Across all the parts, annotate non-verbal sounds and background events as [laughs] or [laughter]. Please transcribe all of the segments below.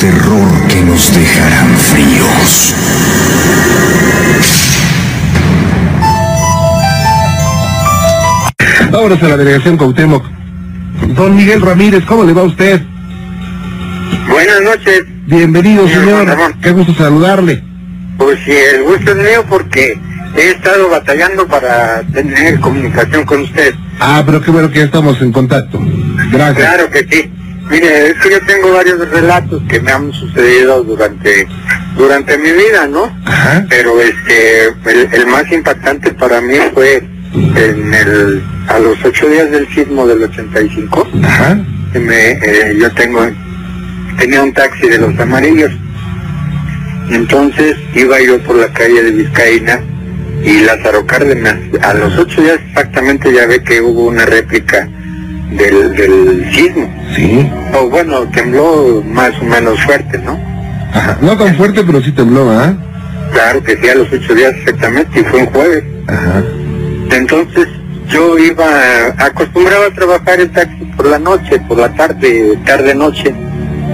terror que nos dejarán fríos. Vámonos a la delegación Cuauhtémoc. Don Miguel Ramírez, ¿cómo le va a usted? Buenas noches. Bienvenido, Señor señor. Qué gusto saludarle. Pues sí, el gusto es mío porque he estado batallando para tener comunicación con usted. Ah, pero qué bueno que ya estamos en contacto. Gracias. Claro que sí. Mire, es que yo tengo varios relatos que me han sucedido durante durante mi vida, ¿no? Ajá. Pero este, el, el más impactante para mí fue en el a los ocho días del sismo del 85. Ajá. que me, eh, yo tengo, tenía un taxi de los amarillos. Entonces iba yo por la calle de Vizcaína y Lázaro Cárdenas. A los ocho días exactamente ya ve que hubo una réplica del, del sismo. Sí. O bueno, tembló más o menos fuerte, ¿no? Ajá. No tan fuerte, pero sí tembló, ¿ah? Claro que sí, a los ocho días exactamente, y fue un jueves. Ajá. Entonces yo iba, acostumbraba a trabajar en taxi por la noche, por la tarde, tarde-noche,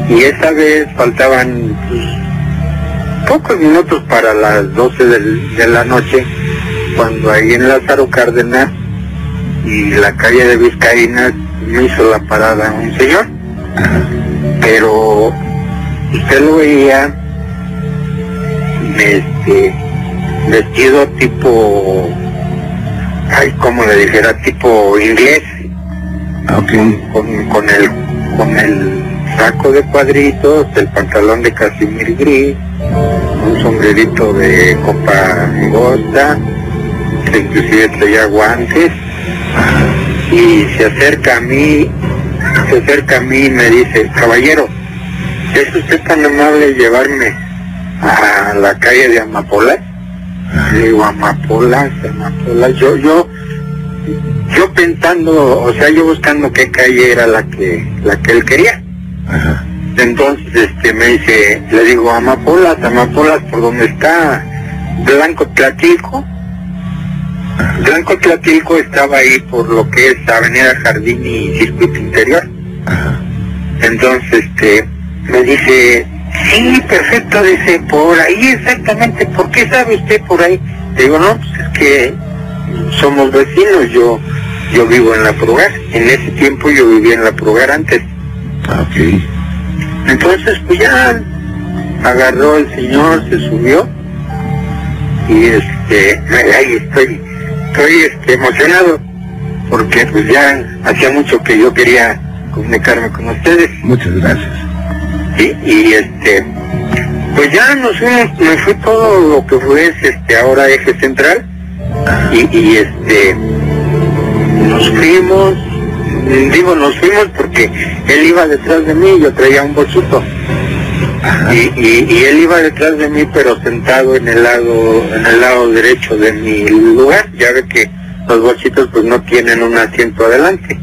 y esa vez faltaban pues, pocos minutos para las 12 del- de la noche, cuando ahí en Lázaro Cárdenas y la calle de Vizcaína me hizo la parada un señor, pero usted lo veía este, vestido tipo ay, como le dijera, tipo inglés, Ah, Ok. con, con el con el saco de cuadritos, el pantalón de casimir gris, un sombrerito de copa angosta, inclusive traía guantes, y se acerca a mí, se acerca a mí y me dice, caballero, ¿es usted tan amable llevarme a la calle de Amapolas? Le digo, Amapolas, Amapolas, yo, yo, yo pensando, o sea, yo buscando qué calle era la que, la que él quería. Ajá. Entonces, este, me dice, le digo, Amapolas, Amapolas, por donde está Blanco Tlatilco. Blanco Tlatilco estaba ahí por lo que es Avenida Jardín y Circuito Interior. Ajá. Entonces, este, me dice, sí, perfecto, dice, por ahí exactamente, ¿por qué sabe usted por ahí? Le digo, no, pues es que somos vecinos, yo, yo vivo en la Prugar, en ese tiempo yo vivía en la Prugar antes. Ah, Ok. Entonces, pues ya agarró el señor, se subió y este, ahí estoy, estoy este, emocionado porque pues ya hacía mucho que yo quería comunicarme con ustedes. Muchas gracias. Sí, y este, pues ya nos fuimos, me fue todo lo que fue este ahora eje central y, y este, nos fuimos, digo nos fuimos porque él iba detrás de mí, yo traía un bolsuto Ajá. Y, y, y él iba detrás de mí pero sentado en el lado, en el lado derecho de mi lugar, ya ve que los bolsitos pues no tienen un asiento adelante.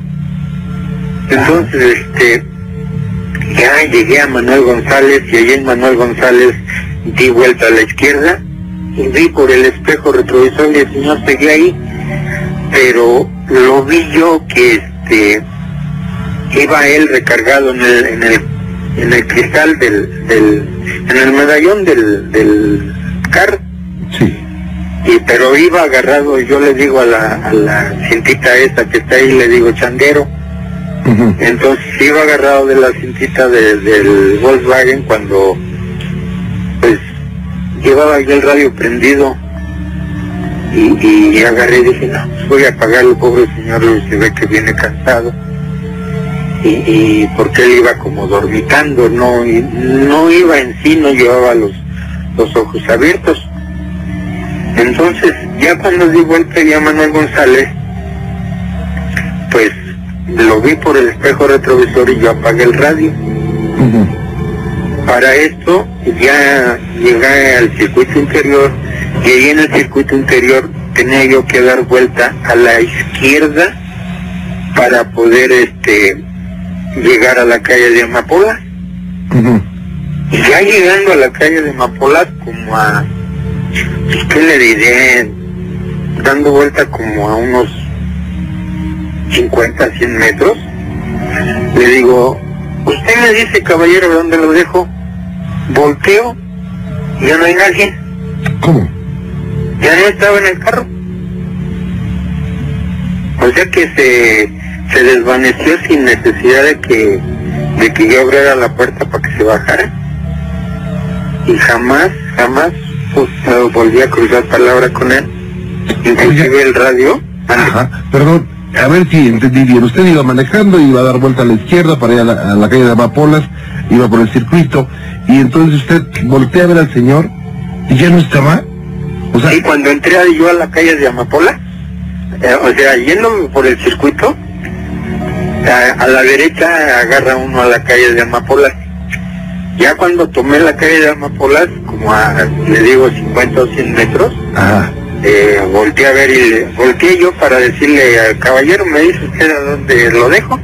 Entonces este ya llegué a Manuel González y allí en Manuel González di vuelta a la izquierda y vi por el espejo retrovisor y el señor seguía ahí, pero lo vi yo que este iba él recargado en el, en el, en el cristal del, del, en el medallón del, del carro Sí. y pero iba agarrado, yo le digo a la, a la cintita esta que está ahí, le digo chandero, Ujú. entonces iba agarrado de la cintita de- del Volkswagen cuando pues llevaba yo el radio prendido y, y agarré y dije, no, pues voy a apagarlo, pobre señor, se ve que viene cansado. Y, y porque él iba como dormitando, no, y no iba en sí, no llevaba los, los ojos abiertos. Entonces, ya cuando di vuelta ya Manuel González, pues lo vi por el espejo retrovisor y yo apagué el radio. Para esto ya llegué al circuito interior y ahí en el circuito interior tenía yo que dar vuelta a la izquierda para poder este llegar a la calle de Amapola. Y ya llegando a la calle de Amapola como a, pues, ¿qué le diré? Dando vuelta como a unos 50, 100 metros. Le digo, usted me dice, caballero, ¿dónde lo dejo? volteo y ya no hay nadie. ¿Cómo? Ya no estaba en el carro. O sea que se, se desvaneció sin necesidad de que, de que yo abriera la puerta para que se bajara. Y jamás, jamás pues, volví a cruzar palabra con él. Inclusive el radio. Ajá, perdón, a ver si entendí bien. Usted iba manejando, iba a dar vuelta a la izquierda para ir a la, a la calle de Amapolas, iba por el circuito, y entonces usted voltea a ver al señor y ya no estaba. O sea, Sí, cuando entré yo a la calle de Amapola, eh, o sea, yendo por el circuito, a, a la derecha agarra uno a la calle de Amapolas. Ya cuando tomé la calle de Amapolas, como a, le digo, 50 o 100 metros, ajá. eh, volteé a ver y le, volteé yo para decirle al caballero, me dice usted a dónde lo dejo.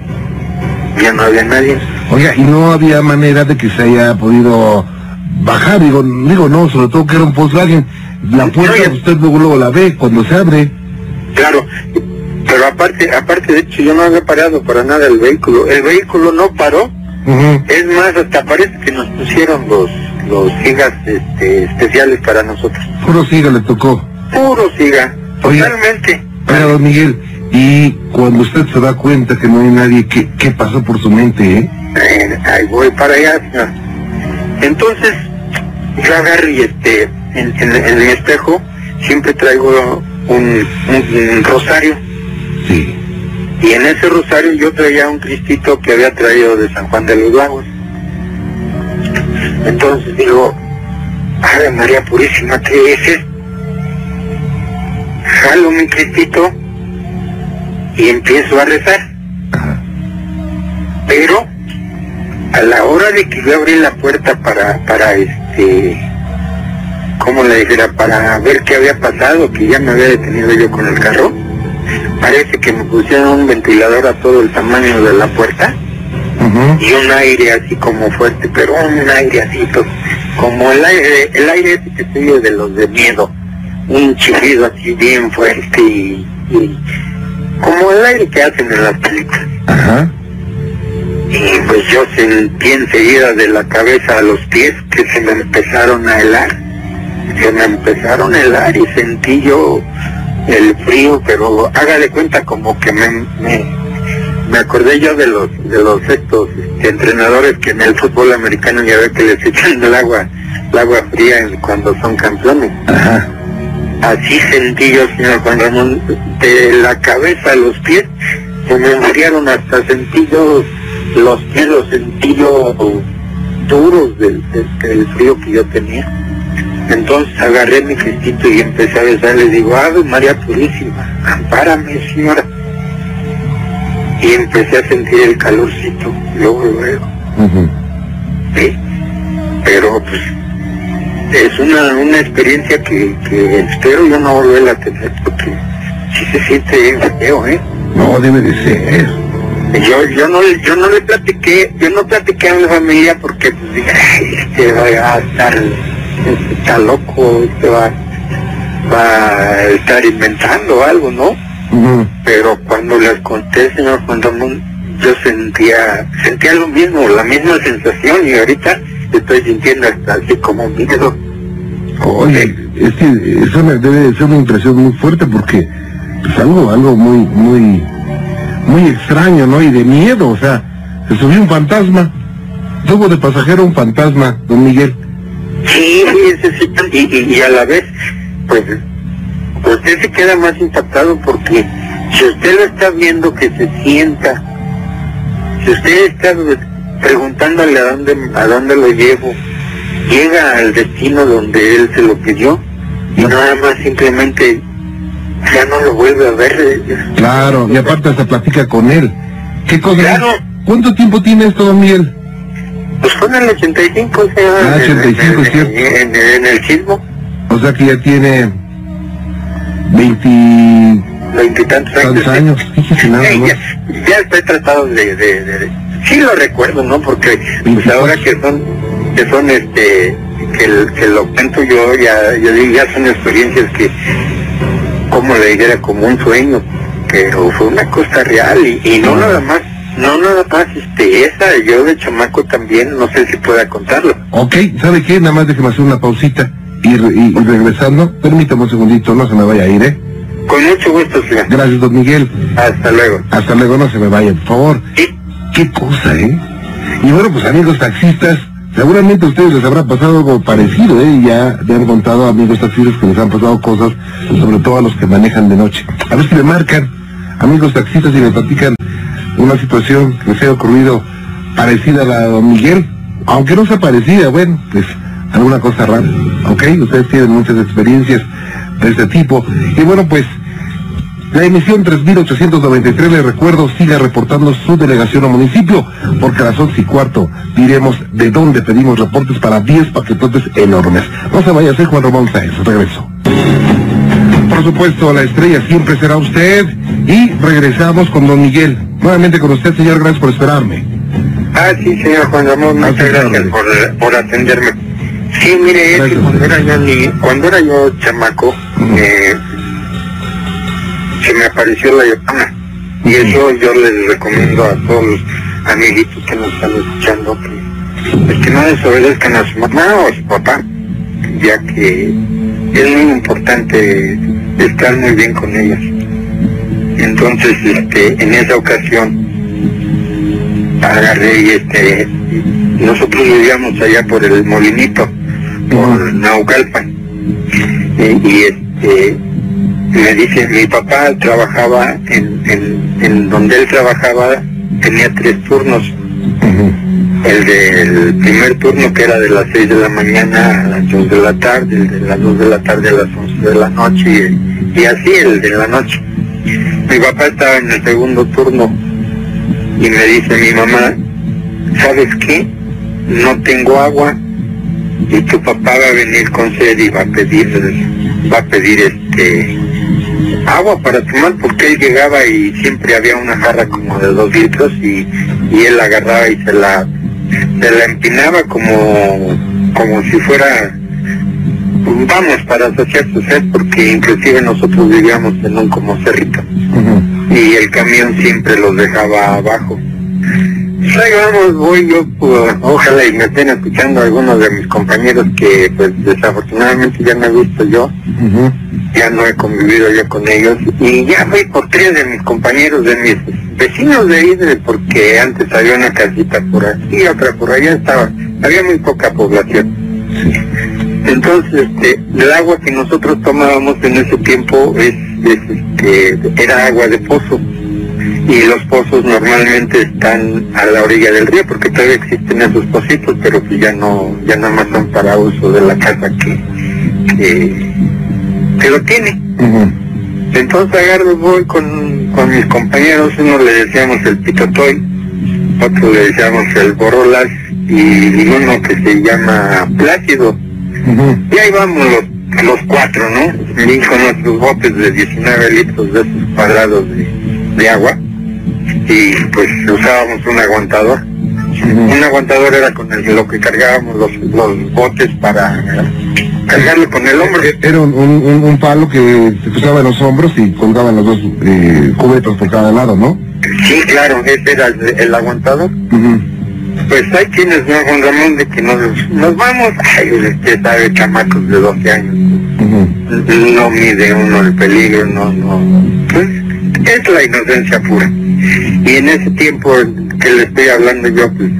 Ya no había nadie. Oiga, y no había manera de que se haya podido bajar, digo, digo no, sobre todo que era un Volkswagen. La puerta Oye. usted luego, luego la ve cuando se abre. Claro, pero aparte, aparte de hecho yo no había parado para nada el vehículo. El vehículo no paró. Es más, hasta parece que nos pusieron los los gigas este, especiales para nosotros. Puro siga le tocó. Puro siga, Oye. totalmente. Oiga, don Miguel, y cuando usted se da cuenta que no hay nadie, ¿qué, qué pasó por su mente, eh? Eh, ahí voy para allá. señor. Entonces, yo agarro y este, en, en- en mi espejo siempre traigo un, un- un rosario. Sí. Y en ese rosario yo traía un cristito que había traído de San Juan de los Lagos. Entonces digo, Ave María Purísima, ¿qué es esto? Jalo mi cristito y empiezo a rezar. Ajá. Pero a la hora de que yo abrí la puerta para, para este, ¿cómo le dijera? Para ver qué había pasado, que ya me había detenido yo con el carro, parece que me pusieron un ventilador a todo el tamaño de la puerta y un aire así como fuerte, pero un aire así, to- como el aire, el aire ese que se oye de los de miedo, un chiflido así bien fuerte y, y como el aire que hacen en las películas. Y pues yo sentí enseguida de la cabeza a los pies que se me empezaron a helar. Se me empezaron a helar y sentí yo el frío, pero haga de cuenta como que me, me, me acordé yo de los de los estos entrenadores que en el fútbol americano ya ve que les echan el agua, el agua fría cuando son campeones. Ajá. Así sentí yo, señor Juan Ramón, de la cabeza a los pies, se me enfriaron hasta sentí yo los pies, los sentí yo duros del, del- del frío que yo tenía. Entonces agarré mi cristito y empecé a besar, le digo, Ave María Purísima, ampárame, señora. Y empecé a sentir el calorcito, luego, luego. Ujú. Sí, pero pues es una, una experiencia que, que espero yo no volver a tener porque sí se siente bien feo, ¿eh? No, debe de ser. Yo, yo no le- yo no le platiqué, yo no platiqué a mi familia porque pues dije, "Ay, este va a estar, está loco, este va, va a estar inventando algo, ¿no? Ujú. pero cuando les conté, señor Juan Ramón, yo sentía, sentía lo mismo, la misma sensación y ahorita estoy sintiendo hasta así como miedo. Oye, es que eso me debe de ser una impresión muy fuerte porque es algo, algo muy, muy, muy extraño, ¿no? Y de miedo, o sea, se subió un fantasma. Tuvo de pasajero un fantasma, don Miguel. Sí, sí, y, y, y a la vez, pues, usted se queda más impactado porque si usted lo está viendo que se sienta, si usted está preguntándole a dónde, a dónde lo llevo, llega al destino donde él se lo pidió y nada más simplemente ya no lo vuelve a ver. eh, Claro, y aparte se platica con él. ¿Qué cosa? Claro. ¿Cuánto tiempo tiene esto, don Miguel? Pues fue en el 85, o sea, Ah, 85, en, cierto. en- en el sismo, O sea que ya tiene 20 veintitantos tantos años. años. Nada ya, ya estoy tratado de, de, de- sí lo recuerdo, ¿no? Porque pues 24. ahora que son, que son este, que, lo cuento yo, ya, yo digo, ya son experiencias que, como le dijera, como un sueño, pero fue una cosa real y, y no nada más, No, nada más, este, esa, yo de chamaco también, no sé si pueda contarlo. Ok, ¿sabe qué? Nada más déjeme hacer una pausita y, y- y regresando, permítame un segundito, no se me vaya a ir, ¿eh? Con mucho gusto, señor. Gracias, don Miguel. Hasta luego. Hasta luego, no se me vaya, por favor. Sí. Qué cosa, ¿eh? Y bueno, pues amigos taxistas, seguramente a ustedes les habrá pasado algo parecido, ¿eh? Ya le han contado a amigos taxistas que les han pasado cosas, sobre todo a los que manejan de noche. A ver si me marcan, amigos taxistas, y me platican una situación que les haya ocurrido parecida a la de don Miguel, aunque no sea parecida, bueno, pues alguna cosa rara, ¿ok? Ustedes tienen muchas experiencias de este tipo. Y bueno, pues la emisión 3893, le recuerdo, siga reportando su delegación o municipio, porque a las 11 y cuarto diremos de dónde pedimos reportes para 10 paquetotes enormes. No se vaya, soy Juan Ramón Sáenz, regreso. Por supuesto, la estrella siempre será usted y regresamos con don Miguel. Nuevamente con usted, señor, gracias por esperarme. Ah, sí, señor Juan Ramón, muchas gracias por, por atenderme. Sí, mire, es que cuando era yo ni, cuando era yo chamaco, eh, se me apareció la llorona. Y eso yo les recomiendo a todos los amiguitos que nos están escuchando que, pues, que no desobedezcan a su mamá o a su papá, ya que es muy importante estar muy bien con ellas. Entonces, este, en esa ocasión, agarré y este, nosotros vivíamos allá por el Molinito, por Ujú. Naucalpan. Y, y, este, me dice, mi papá trabajaba en, en, en donde él trabajaba, tenía tres turnos. El del primer turno que era de las 6 de la mañana a las 2 de la tarde, el de las 2 de la tarde a las 11 de la noche y, y así el de la noche. Mi papá estaba en el segundo turno y me dice mi mamá, ¿sabes qué? No tengo agua y tu papá va a venir con sed y va a pedir, va a pedir este agua para tomar porque él llegaba y siempre había una jarra como de dos litros y, y él la agarraba y se la se la empinaba como como si fuera vamos para saciar su sed porque inclusive nosotros vivíamos en un como cerrito Ujú. y el camión siempre los dejaba abajo. Vamos, voy yo, pues, ojalá y me estén escuchando algunos de mis compañeros que pues desafortunadamente ya no he visto yo, ya no he convivido yo con ellos y ya fui por tres de mis compañeros, de mis vecinos de ahí, de- porque antes había una casita por aquí, otra por allá estaba, había muy poca población. Entonces, este, el agua que nosotros tomábamos en ese tiempo es, es, este, era agua de pozo y los pozos normalmente están a la orilla del río porque todavía existen esos pocitos, pero que ya no, ya nada más son para uso de la casa que, que, que lo tiene. Ujú. Entonces agarro, voy con, con mis compañeros, uno le decíamos el pitotoy, otro le decíamos el borolas y uno que se llama Plácido. Y ahí vamos los, los cuatro, ¿no? Y con nuestros botes de 19 litros de esos cuadrados de, de agua. Y pues usábamos un aguantador. Un aguantador era con el, lo que cargábamos los, los botes para cargarlo con el hombro. Era un, un, palo que se cruzaba en los hombros y colgaban los dos eh, cubetos por cada lado, ¿no? Sí, claro, ese era el, el aguantador. Pues hay quienes, ¿no, Juan Ramón, de que nos, nos vamos, ay, usted sabe, chamacos de 12 años. No mide uno el peligro, no, no. Pues es la inocencia pura. Y en ese tiempo que le estoy hablando yo, pues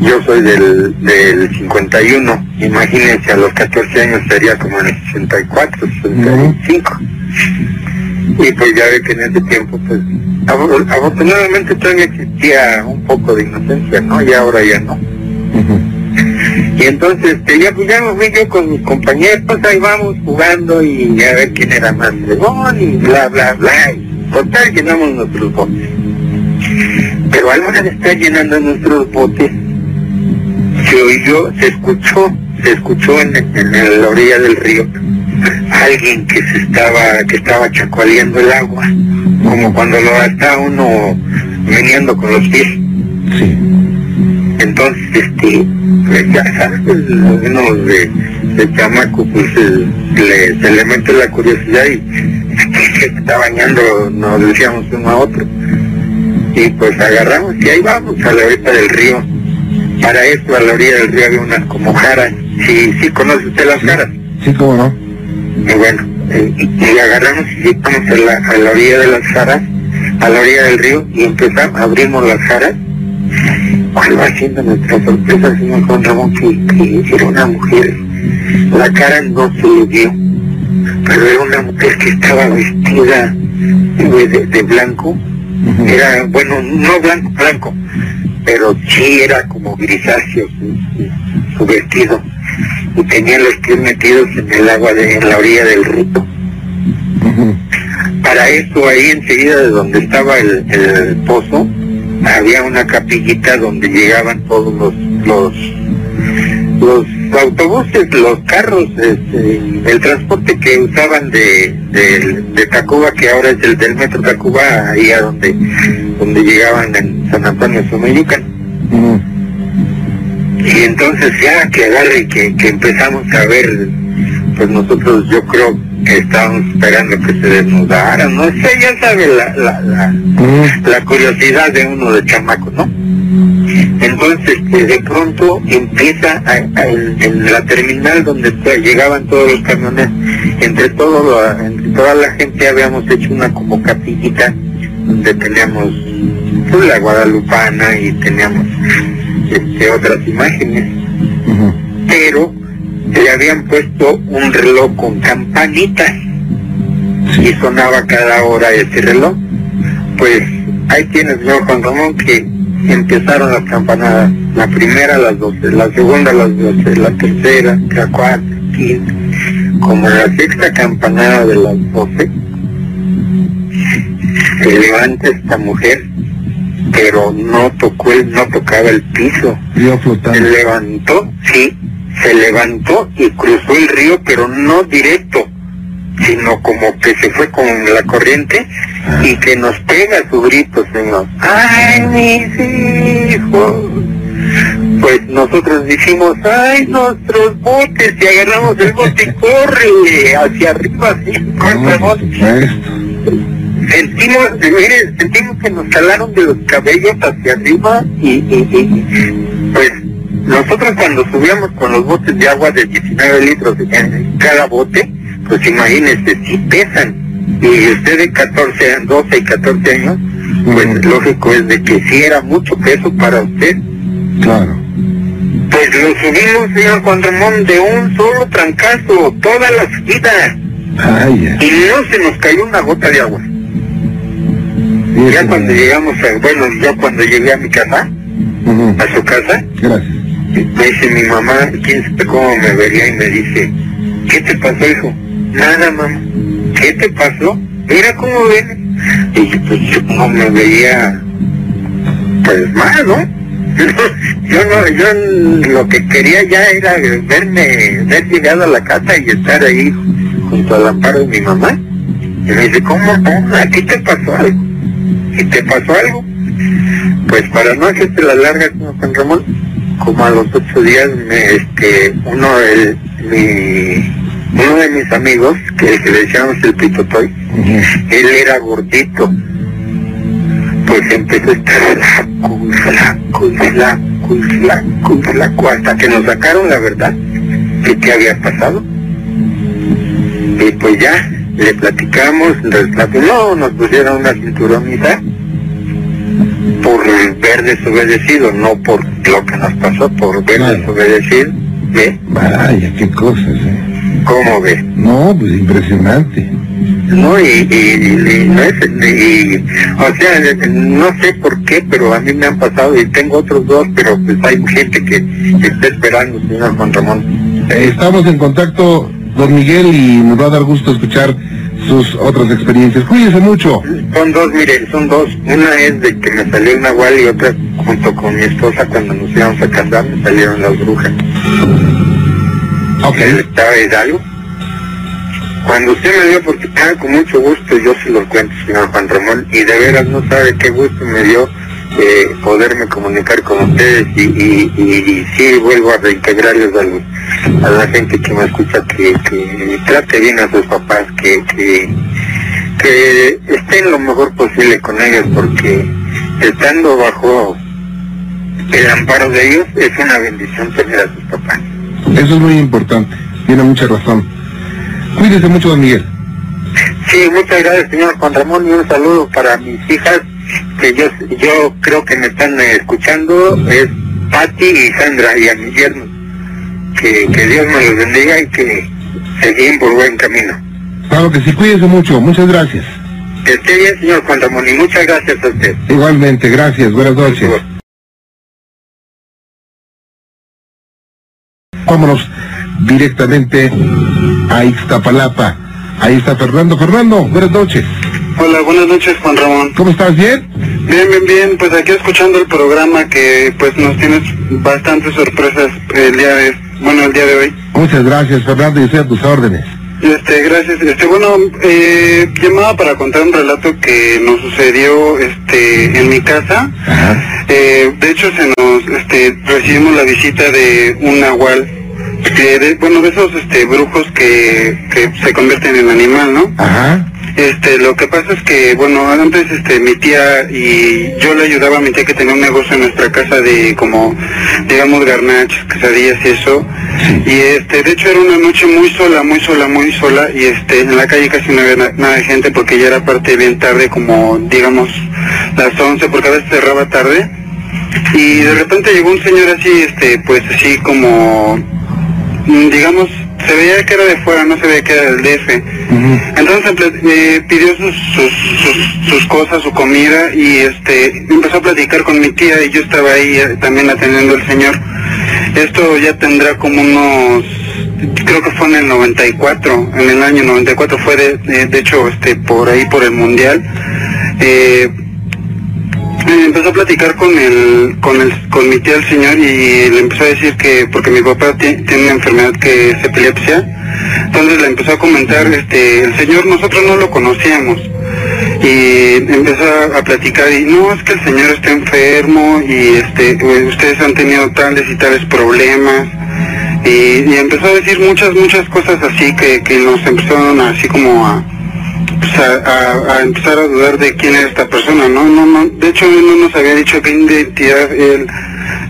yo soy del, del 51, imagínense, a los 14 años sería como en el 64, 65. Y pues ya ve que en ese tiempo, pues afortunadamente todavía existía un poco de inocencia, ¿no? Y ahora ya no. Y entonces, este, ya, pues, ya me fui yo con mis compañeros, ahí vamos jugando y a ver quién era más fregón y bla, bla, bla. Y total, llenamos nuestros botes. Pero a la hora de estar llenando nuestros botes, se oyó, se escuchó, se escuchó en, en la orilla del río alguien que se estaba, que estaba chacualeando el agua, como cuando lo está uno meneando con los pies. Sí. Entonces, este, pues ya sabes, uno de, de chamaco, pues eh, le, se le mete la curiosidad y se está bañando, nos decíamos uno a otro. y pues agarramos y ahí vamos a la orilla del río. Para esto a la orilla del río había unas como jaras. Sí, sí conoce usted las jaras. Sí, cómo no. Y bueno, y, y agarramos y llegamos a la, a la orilla de las jaras, a la orilla del río, y empezamos, abrimos las jaras. ¿Cuál va siendo nuestra sorpresa, señor Juan Ramón, que, que era una mujer? La cara no se le vio, pero era una mujer que estaba vestida de, de- de blanco. Era, bueno, no blanco, blanco, pero sí era como grisáceo su, su- su vestido. Y tenía los pies metidos en el agua de en la orilla del. Ujú. Para eso, ahí enseguida de donde estaba el, el pozo, había una capillita donde llegaban todos los los, los autobuses, los carros, este, el transporte que usaban de, de, de Tacuba, que ahora es el del metro Tacuba, ahí a donde, donde llegaban en San Antonio Someyucan. Ujú. Y entonces ya que agarre que, que empezamos a ver, pues nosotros yo creo que estábamos esperando que se desnudaran, no sé, ya sabe la, la, la, Ujú. la curiosidad de uno de chamaco, ¿no? Entonces eh, de pronto empieza a- a- en, la terminal donde llegaban todos los camiones, entre, todo la- entre toda la gente habíamos hecho una como capillita donde teníamos pues, la guadalupana y teníamos este, otras imágenes, pero le habían puesto un reloj con campanitas y sonaba cada hora ese reloj. Pues ahí tienes, señor Juan Ramón, que empezaron las campanadas. La primera a las 12, la segunda a las 12, la tercera, la cuarta, quinta. Como la sexta campanada de las 12, se levanta esta mujer, pero no tocó, el, no tocaba el piso Río se levantó, sí, se levantó y cruzó el río, pero no directo, sino como que se fue con la corriente y que nos pega su grito, señor. ¡Ay, mis hijos! Pues nosotros dijimos, ¡ay, nuestros botes! Y agarramos el bote y [laughs] corre hacia arriba, así, sentimos, mire, sentimos que nos jalaron de los cabellos hacia arriba y, y- y, pues nosotros cuando subíamos con los botes de agua de 19 litros en cada bote, pues imagínese, si pesan y usted de 14, 12 y 14 años, pues lógico es de que sí era mucho peso para usted. Claro. Pues lo subimos, señor Juan Ramón, de un solo trancazo, toda la subida, Ay, ya. y no se nos cayó una gota de agua. Ya cuando llegamos, a, bueno, ya cuando llegué a mi casa, a su casa, Gracias. me dice mi mamá, quién sabe cómo me vería y me dice, ¿qué te pasó, hijo? Nada, mamá. ¿Qué te pasó? Mira cómo vienes. Y yo, pues yo no me veía, pues mal, ¿no? [laughs] Yo no, yo lo que quería ya era verme, ver llegado a la casa y estar ahí junto al amparo de mi mamá. Y me dice, ¿cómo? ¿A ti te pasó algo? ¿Y te pasó algo? Pues para no hacerte la larga, señor Juan Ramón, como a los ocho días, me, este, uno, el, mi, uno de mis amigos, que, que le decíamos el pitotoy, Ujú. él era gordito, pues empezó a estar flaco y flaco y flaco y flaco y flaco, hasta que nos sacaron la verdad que qué había pasado. Y pues ya, le platicamos, les nos pusieron una cinturonita por ver desobedecido, no por lo que nos pasó, por ver Claro. desobedecido. ¿Ve? Vaya, qué cosas, ¿eh? ¿Cómo ve? No, pues impresionante. No, y, y, y- y no es, y, o sea, no sé por qué, pero a mí me han pasado y tengo otros dos, pero pues hay gente que está esperando, señor Juan Ramón. Eh, Estamos en contacto, don Miguel, y nos va a dar gusto escuchar sus otras experiencias. Cuídese mucho. Son dos, mire, son dos. Una es de que me salió una igual y otra junto con mi esposa cuando nos íbamos a casar me salieron las brujas. Ok. ¿Estaba Hidalgo? Cuando usted me dio oportunidad, con mucho gusto, yo se lo cuento, señor Juan Ramón, y de veras no sabe qué gusto me dio eh, poderme comunicar con ustedes y, y, y, y sí vuelvo a reintegrarles al- a la gente que me escucha que, que trate bien a sus papás, que, que, que estén lo mejor posible con ellos porque estando bajo el amparo de ellos, es una bendición tener a sus papás. Eso es muy importante, tiene mucha razón. Cuídese mucho, don Miguel. Sí, muchas gracias, señor Juan Ramón, y un saludo para mis hijas, que yo, yo creo que me están escuchando, es Patti y Sandra, y a mis yernos. Que, que Dios me los bendiga y que seguimos por buen camino. Claro que sí, cuídese mucho, muchas gracias. Que esté bien, señor Juan Ramón, y muchas gracias a usted. Igualmente, gracias, buenas noches. Vámonos directamente a Ixtapalapa. Ahí está Fernando. Fernando, buenas noches. Hola, buenas noches Juan Ramón. ¿Cómo estás? ¿Bien? Bien, bien, bien. Pues aquí escuchando el programa que pues nos tienes bastantes sorpresas el día de, bueno, el día de hoy. Muchas gracias, Fernando, y estoy a tus órdenes. Este, gracias. Este, bueno, eh, llamaba para contar un relato que nos sucedió, este, en mi casa. Ajá. Eh, de hecho, se nos, este, recibimos la visita de un nahual, eh, de- bueno, de esos, este, brujos que, que se convierten en animal, ¿no? Ajá. Este, lo que pasa es que, bueno, antes, este, mi tía y yo le ayudaba a mi tía que tenía un negocio en nuestra casa de como, digamos, garnachas, quesadillas y eso. Y este, de hecho era una noche muy sola, muy sola, muy sola y este, en la calle casi no había na- nada de gente porque ya era parte bien tarde, como, digamos, las 11, porque a veces cerraba tarde. Y de repente llegó un señor así, este, pues así como, digamos, se veía que era de fuera, no se veía que era del DF. Entonces eh, pidió sus, sus, sus, sus cosas, su comida y este empezó a platicar con mi tía y yo estaba ahí eh, también atendiendo al señor. Esto ya tendrá como unos, creo que fue en el 94, en el año 94 fue de, de, de hecho este por ahí por el mundial. Eh, empezó a platicar con el, con el, con mi tía el señor y le empezó a decir que, porque mi papá ti- tiene una enfermedad que es epilepsia, entonces le empezó a comentar, este, el señor nosotros no lo conocíamos y empezó a, platicar y no, es que el señor está enfermo y este, ustedes han tenido tales y tales problemas y, y empezó a decir muchas, muchas cosas así que, que nos empezaron así como a, pues, a, a- a empezar a dudar de quién era esta persona, ¿no? no, no de hecho él no nos había dicho qué identidad él,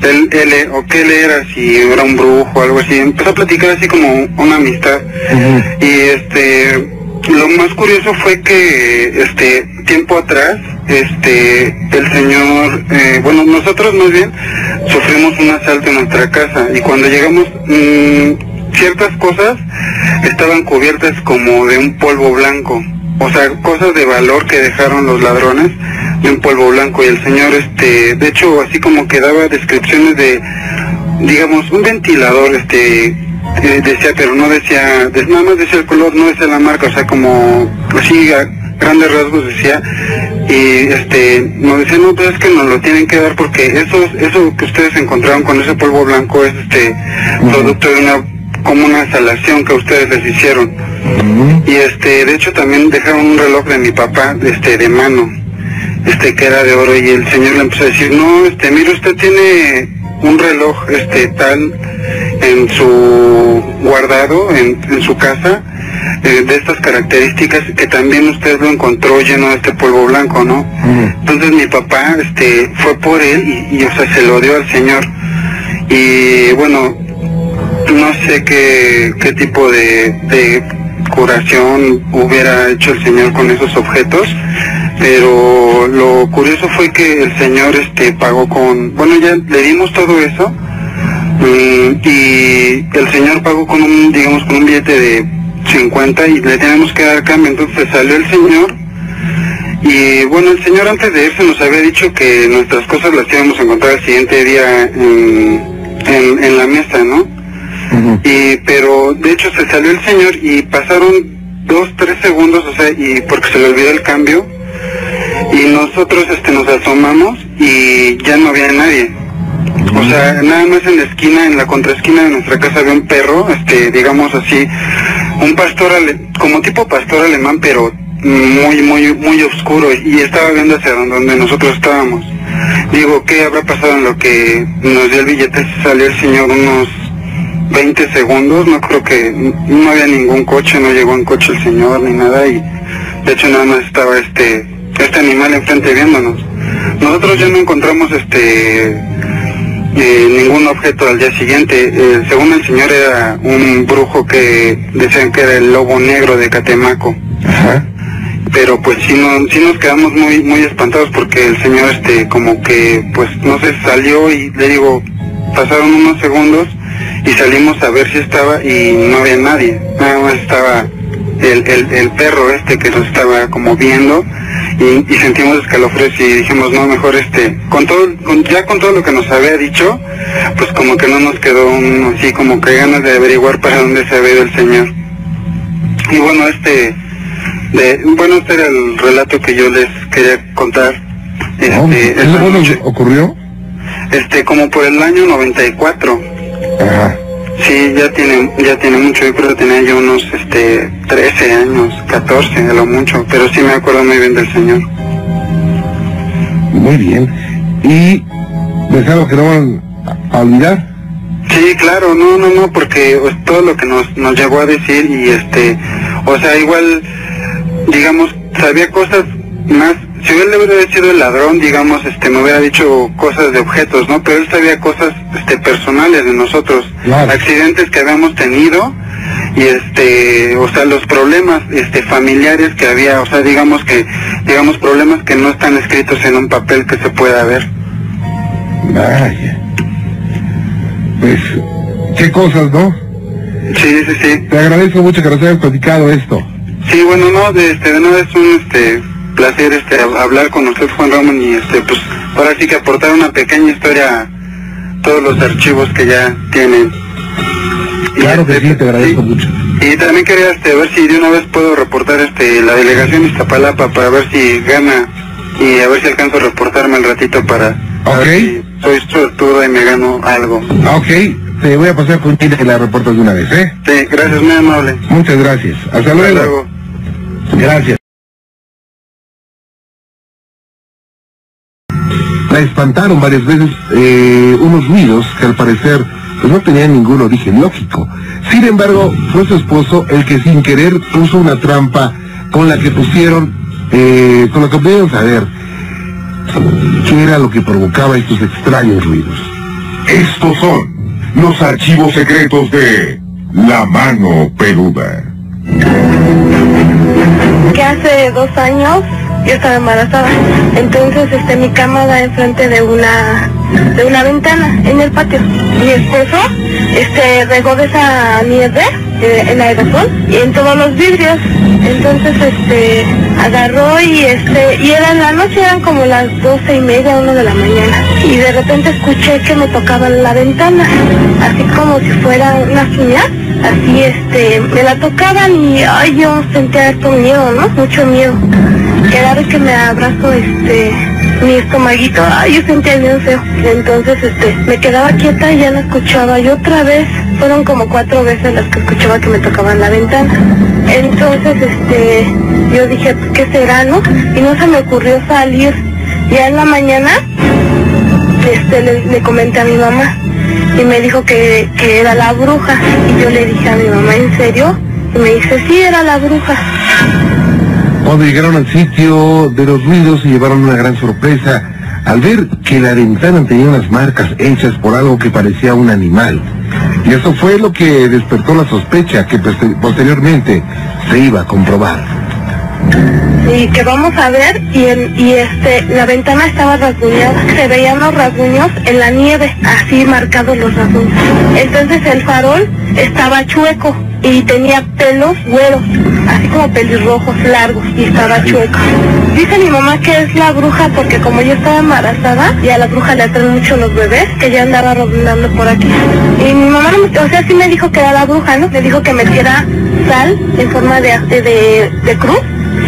él, él e- o qué él era, si era un brujo o algo así. Empezó a platicar así como una amistad. Y este, lo más curioso fue que, este, tiempo atrás, este, el señor, eh, bueno, nosotros más bien sufrimos un asalto en nuestra casa y cuando llegamos, mm, ciertas cosas estaban cubiertas como de un polvo blanco, o sea, cosas de valor que dejaron los ladrones de un polvo blanco. Y el señor, este, de hecho, así como que daba descripciones de, digamos, un ventilador, este, eh, decía, pero no decía, de- nada más decía el color, no decía la marca, o sea, como así a grandes rasgos decía, y este, nos decía, no, pero es que nos lo tienen que dar porque eso, eso que ustedes encontraron con ese polvo blanco es este, producto de una, como una salación que ustedes les hicieron. Y este, de hecho también dejaron un reloj de mi papá, este, de mano, este, que era de oro, y el señor le empezó a decir, no, este, mire, usted tiene un reloj, este, tal, en su guardado, en, en su casa, eh, de estas características, que también usted lo encontró lleno de este polvo blanco, ¿no? Entonces mi papá, este, fue por él y, y, o sea, se lo dio al señor. Y bueno, no sé qué, qué tipo de, de curación hubiera hecho el señor con esos objetos, pero lo curioso fue que el señor este pagó con, bueno ya le dimos todo eso mm, y el señor pagó con un, digamos, con un billete de 50 y le tenemos que dar cambio, entonces salió el señor y bueno, el señor antes de irse nos había dicho que nuestras cosas las íbamos a encontrar el siguiente día en, en, en la mesa, ¿no? Y, pero de hecho se salió el señor y pasaron dos, tres segundos, o sea, y porque se le olvidó el cambio, y nosotros este nos asomamos y ya no había nadie. O sea, nada más en la esquina, en la contraesquina de nuestra casa había un perro, este, digamos así, un pastor, ale- como tipo pastor alemán, pero muy, muy, muy oscuro, y estaba viendo hacia donde nosotros estábamos. Digo, ¿qué habrá pasado en lo que nos dio el billete? Salió el señor unos 20 segundos, no creo que, no había ningún coche, no llegó en coche el señor ni nada, y de hecho nada más estaba este, este animal enfrente viéndonos. nosotros ya no encontramos este eh, ningún objeto al día siguiente. Eh, según el señor era un brujo que decían que era el lobo negro de Catemaco. Ajá. Pero pues sí, no, sí nos quedamos muy muy espantados porque el señor este como que pues no sé, salió y le digo, pasaron unos segundos y salimos a ver si estaba y no había nadie. Nada más estaba el, el, el perro este que nos estaba como viendo y, y sentimos escalofríos y dijimos no mejor este con todo con, ya con todo lo que nos había dicho pues como que no nos quedó un, así como que ganas de averiguar para dónde se había ido el señor y bueno este de bueno este era el relato que yo les quería contar No, este, ¿Eso esta cuándo noche. ocurrió? este como por el año 94 Ajá. Sí, ya tiene, ya tiene mucho, yo creo que tenía yo unos, este, 13 años, 14 a lo mucho, pero sí me acuerdo muy bien del señor. Muy bien. ¿Y es algo que no van a olvidar? Sí, claro, no, no, no, porque pues, todo lo que nos, nos llegó a decir y este, o sea, igual, digamos, sabía cosas más, si él hubiera sido el ladrón, digamos, este, me hubiera dicho cosas de objetos, ¿no? Pero él sabía cosas, este, personales de nosotros, Claro. accidentes que habíamos tenido y este, o sea, los problemas, este, familiares que había, o sea, digamos que, digamos, problemas que no están escritos en un papel que se pueda ver. Vaya. Pues, qué cosas, ¿no? Sí, sí, sí. Te agradezco mucho que nos hayas platicado esto. Sí, bueno, no, de, este, de nada es un este, placer este, hab- hablar con usted, Juan Ramón, y este, pues ahora sí que aportar una pequeña historia a todos los archivos que ya tienen. Y, Claro que este, sí, te agradezco mucho. Y también quería este, ver si de una vez puedo reportar este, la delegación de Iztapalapa para ver si gana y a ver si alcanzo a reportarme al ratito para Ok. si soy suertudo y me gano algo. Ok, te voy a pasar con Gina y la reportas de una vez, ¿eh? Sí, gracias, muy amable. Muchas gracias. Hasta Hasta luego. luego. Gracias. La espantaron varias veces eh, unos ruidos que al parecer pues, no tenían ningún origen lógico. Sin embargo, fue su esposo el que sin querer puso una trampa con la que pusieron, eh, con la que pudieron saber qué era lo que provocaba estos extraños ruidos. Estos son los archivos secretos de La Mano Peluda. que hace dos años yo estaba embarazada. Entonces, este, mi cama da enfrente de una, de una ventana en el patio. Mi esposo, este, regó de esa nieve, eh, el aerosol, y en todos los vidrios. Entonces, este, agarró y este, y era en la noche, eran como las doce y media, una de la mañana. Y de repente escuché que me tocaban la ventana, así como si fueran unas uñas así este me la tocaban y ay yo sentía harto miedo no mucho miedo cada vez que me abrazo este mi estomaguito ay yo sentía bien feo. Entonces este me quedaba quieta y ya no escuchaba. Y otra vez fueron como cuatro veces las que escuchaba que me tocaban la ventana. Entonces este yo dije qué será no y no se me ocurrió salir. Ya en la mañana este le, le comenté a mi mamá y me dijo que, que era la bruja. Y yo le dije a mi mamá ¿en serio? y me dice sí era la bruja Cuando llegaron al sitio de los ruidos se llevaron una gran sorpresa al ver que la ventana tenía unas marcas hechas por algo que parecía un animal. Y eso fue lo que despertó la sospecha que poster- posteriormente se iba a comprobar. Y que vamos a ver y, y este la ventana estaba rasguñada se veían los rasguños en la nieve así marcados los rasguños. Entonces el farol estaba chueco y tenía pelos güeros así como pelirrojos largos y estaba chueco. Dice mi mamá que es la bruja porque como yo estaba embarazada y a la bruja le atraen mucho los bebés que ya andaba rondando por aquí. Y mi mamá no me- o sea sí me dijo que era la bruja no me dijo que metiera sal en forma de, de cruz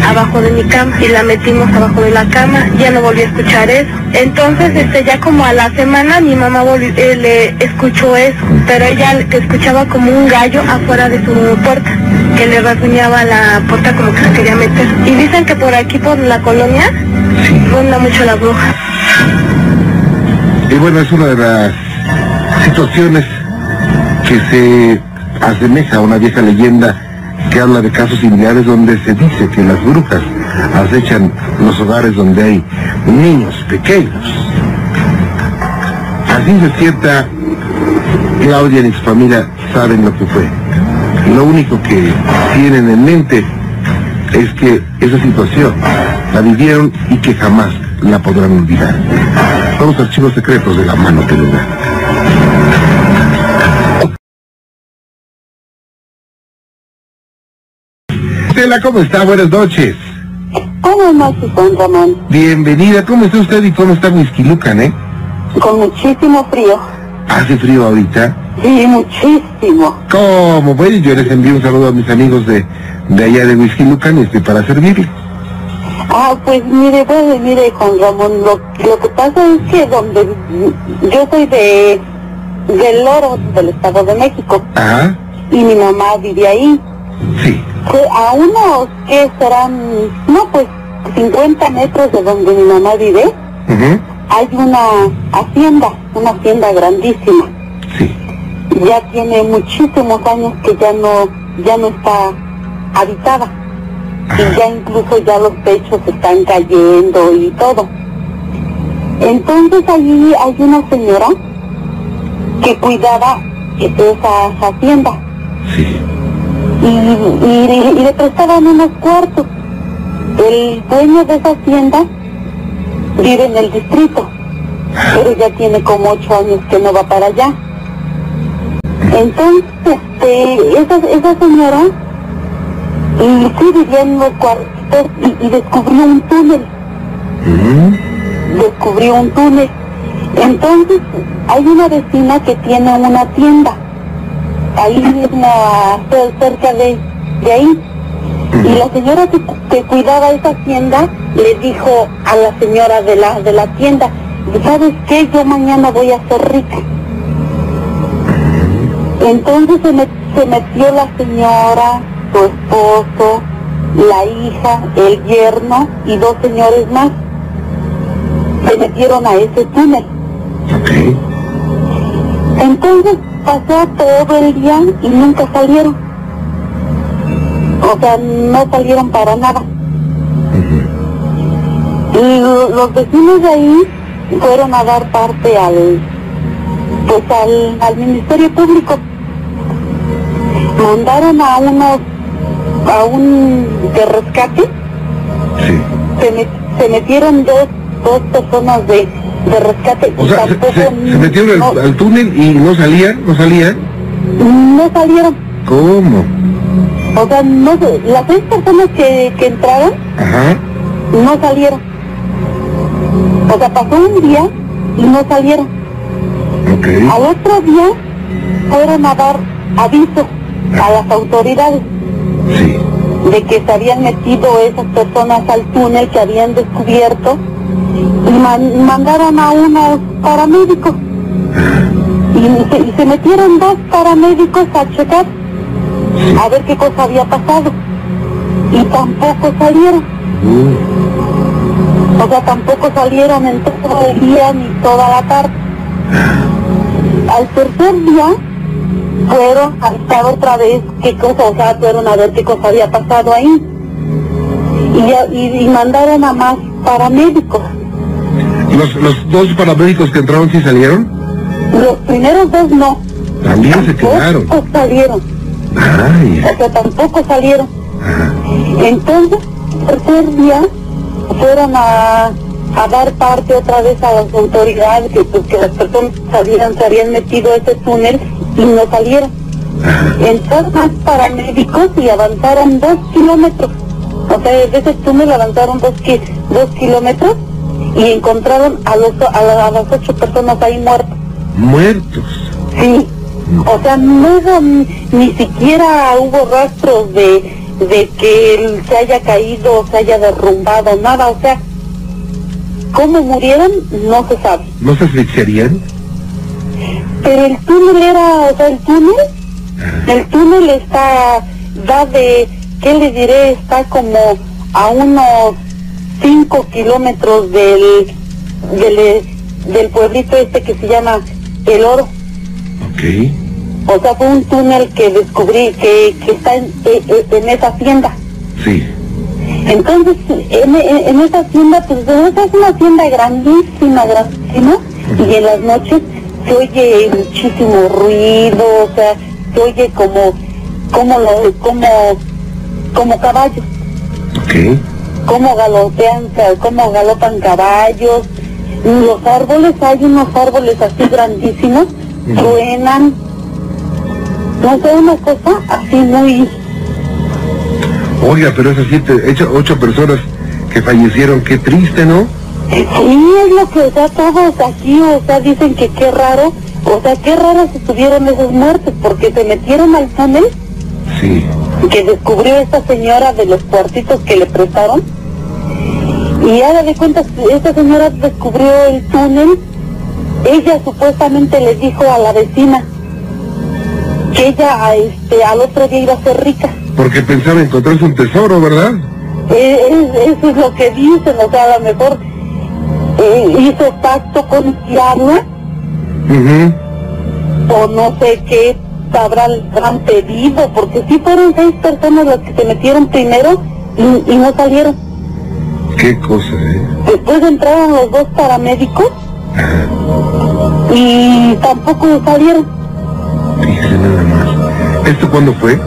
abajo de mi cama y la metimos abajo de la cama, ya no volví a escuchar eso. Entonces, este, ya como a la semana mi mamá volvió- eh, le escuchó eso, pero ella escuchaba como un gallo afuera de su puerta, que le rasguñaba la puerta como que se quería meter. Y dicen que por aquí, por la colonia, ronda mucho la bruja. Y bueno, es una de las situaciones que se asemeja a una vieja leyenda que habla de casos similares donde se dice que las brujas acechan los hogares donde hay niños pequeños. Así se sienta Claudia y su familia saben lo que fue. Lo único que tienen en mente es que esa situación la vivieron y que jamás la podrán olvidar. Son los archivos secretos de la mano peluda. Estela, ¿cómo está? Buenas noches. Buenas noches, don Ramón. Bienvenida. ¿Cómo está usted y cómo está Whisky Lucan, eh? Con muchísimo frío. ¿Hace frío ahorita? Sí, muchísimo. ¿Cómo? Bueno, yo les envío un saludo a mis amigos de, de allá de Whisky Lucan este, para servirles. Ah, pues mire, pues, mire, Juan Ramón, lo, lo que pasa es que donde yo soy de del Loro, del Estado de México, Ajá. y mi mamá vive ahí. Sí. Que a unos que serán, no, pues 50 metros de donde mi mamá vive, hay una hacienda, una hacienda grandísima. Sí. ya tiene muchísimos años que ya no ya no está habitada y ya incluso ya los techos están cayendo y todo entonces allí hay una señora que cuidaba esa hacienda Sí. Y, y- y le prestaban unos cuartos el dueño de esa hacienda vive en el distrito pero ya tiene como ocho años que no va para allá. Entonces, este, esa, esa señora, y sí vivía en y, descubrió un túnel, descubrió un túnel. Entonces, hay una vecina que tiene una tienda, ahí mismo, a- cer- cerca de, de ahí. Y la señora que, que cuidaba esa tienda le dijo a la señora de la, de la tienda, ¿sabes qué? Yo mañana voy a ser rica. Entonces se, met- se metió la señora, su esposo, la hija, el yerno y dos señores más. Se metieron a ese túnel. Ok. Entonces pasó todo el día y nunca salieron. O sea, no salieron para nada. Y lo- los vecinos de ahí fueron a dar parte al pues al, al Ministerio Público. Mandaron a unos a un de rescate, Sí. se, met- se metieron dos, dos personas de, de rescate O sea, se, tampoco se- se metieron no, al, al túnel y no salían, no salían. no salieron. ¿Cómo? O sea, no, las seis personas que, que entraron Ajá. no salieron. O sea, pasó un día y no salieron. Ok. Al otro día fueron a dar aviso a las autoridades Sí. de que se habían metido esas personas al túnel que habían descubierto y man- mandaron a unos paramédicos. Y se, y se metieron dos paramédicos a checar a ver qué cosa había pasado. Y tampoco salieron. Uh, O sea, tampoco salieron en todo el día ni toda la tarde. Al tercer día fueron a buscar otra vez qué cosa, o sea, fueron a ver qué cosa había pasado ahí. Y, y, y mandaron a más paramédicos. ¿Los, ¿Los dos paramédicos que entraron sí salieron? Los primeros dos no. También se quedaron. Tampoco salieron. Ay. O sea, tampoco salieron. Ajá. Entonces, el tercer día fueron a, a dar parte otra vez a las autoridades que, pues, que las personas sabían, se habían metido a ese túnel y no salieron. Entraron más paramédicos y avanzaron dos kilómetros. O sea, desde ese túnel avanzaron dos, ki- dos kilómetros y encontraron a, los, a, la- a las ocho personas ahí muertas. Muertos. Sí, o sea, no ni, ni siquiera hubo rastros de, de que él se haya caído, se haya derrumbado, nada, o sea, cómo murieron no se sabe. ¿No se asfixiarían? Pero el túnel era, o sea, el túnel, el túnel está, da de, ¿qué le diré? Está como a unos 5 kilómetros del, del, del pueblito este que se llama El Oro. Ok. O sea, fue un túnel que descubrí que, que está en, e- e- en esa hacienda. Sí. Entonces, en, en- esa hacienda, pues esa es una hacienda grandísima, grandísima, y en las noches se oye muchísimo ruido, o sea, se oye como, como, lo, como, como caballos, Ok. Como galopean, como galopan caballos, los árboles, hay unos árboles así grandísimos, truenan, no sé, una cosa así muy, Oiga, pero esas siete, ocho, ocho personas que fallecieron, qué triste, ¿no? Sí, es lo que, o sea, todos aquí, o sea, dicen que qué raro, o sea, qué raras estuvieron esos muertos, porque se metieron al túnel Sí. que descubrió esta señora de los cuartitos que le prestaron, y haga de cuenta, esta señora descubrió el túnel, ella supuestamente le dijo a la vecina que ella, a este, al otro día iba a ser rica. Porque pensaba encontrarse un tesoro, ¿verdad? Eh, es- eso es lo que dicen, o sea, a lo mejor eh, hizo pacto con diablo, Mhm. o no sé qué habrán, habrán pedido, porque sí fueron seis personas las que se metieron primero y, y no salieron. Qué cosa, ¿eh? Después entraron los dos paramédicos y tampoco salieron. Fíjese nada más. ¿Esto cuándo fue?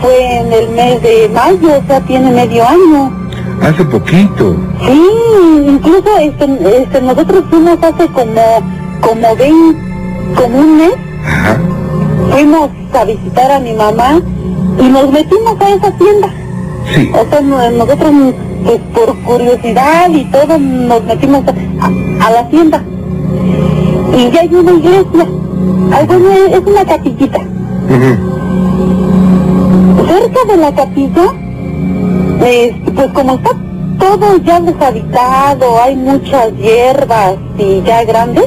Fue en el mes de mayo, o sea, tiene medio año. Hace poquito. Sí, incluso este, este, nosotros fuimos hace como, como 20, como un mes, Ajá. fuimos a visitar a mi mamá y nos metimos a esa tienda. Sí. O sea, no- nosotros, pues por curiosidad y todo, nos metimos a, la tienda. Y ya hay una iglesia. Bueno, es una capillita. Cerca de la capilla, eh, pues como está todo ya deshabitado, hay muchas hierbas y ya grandes,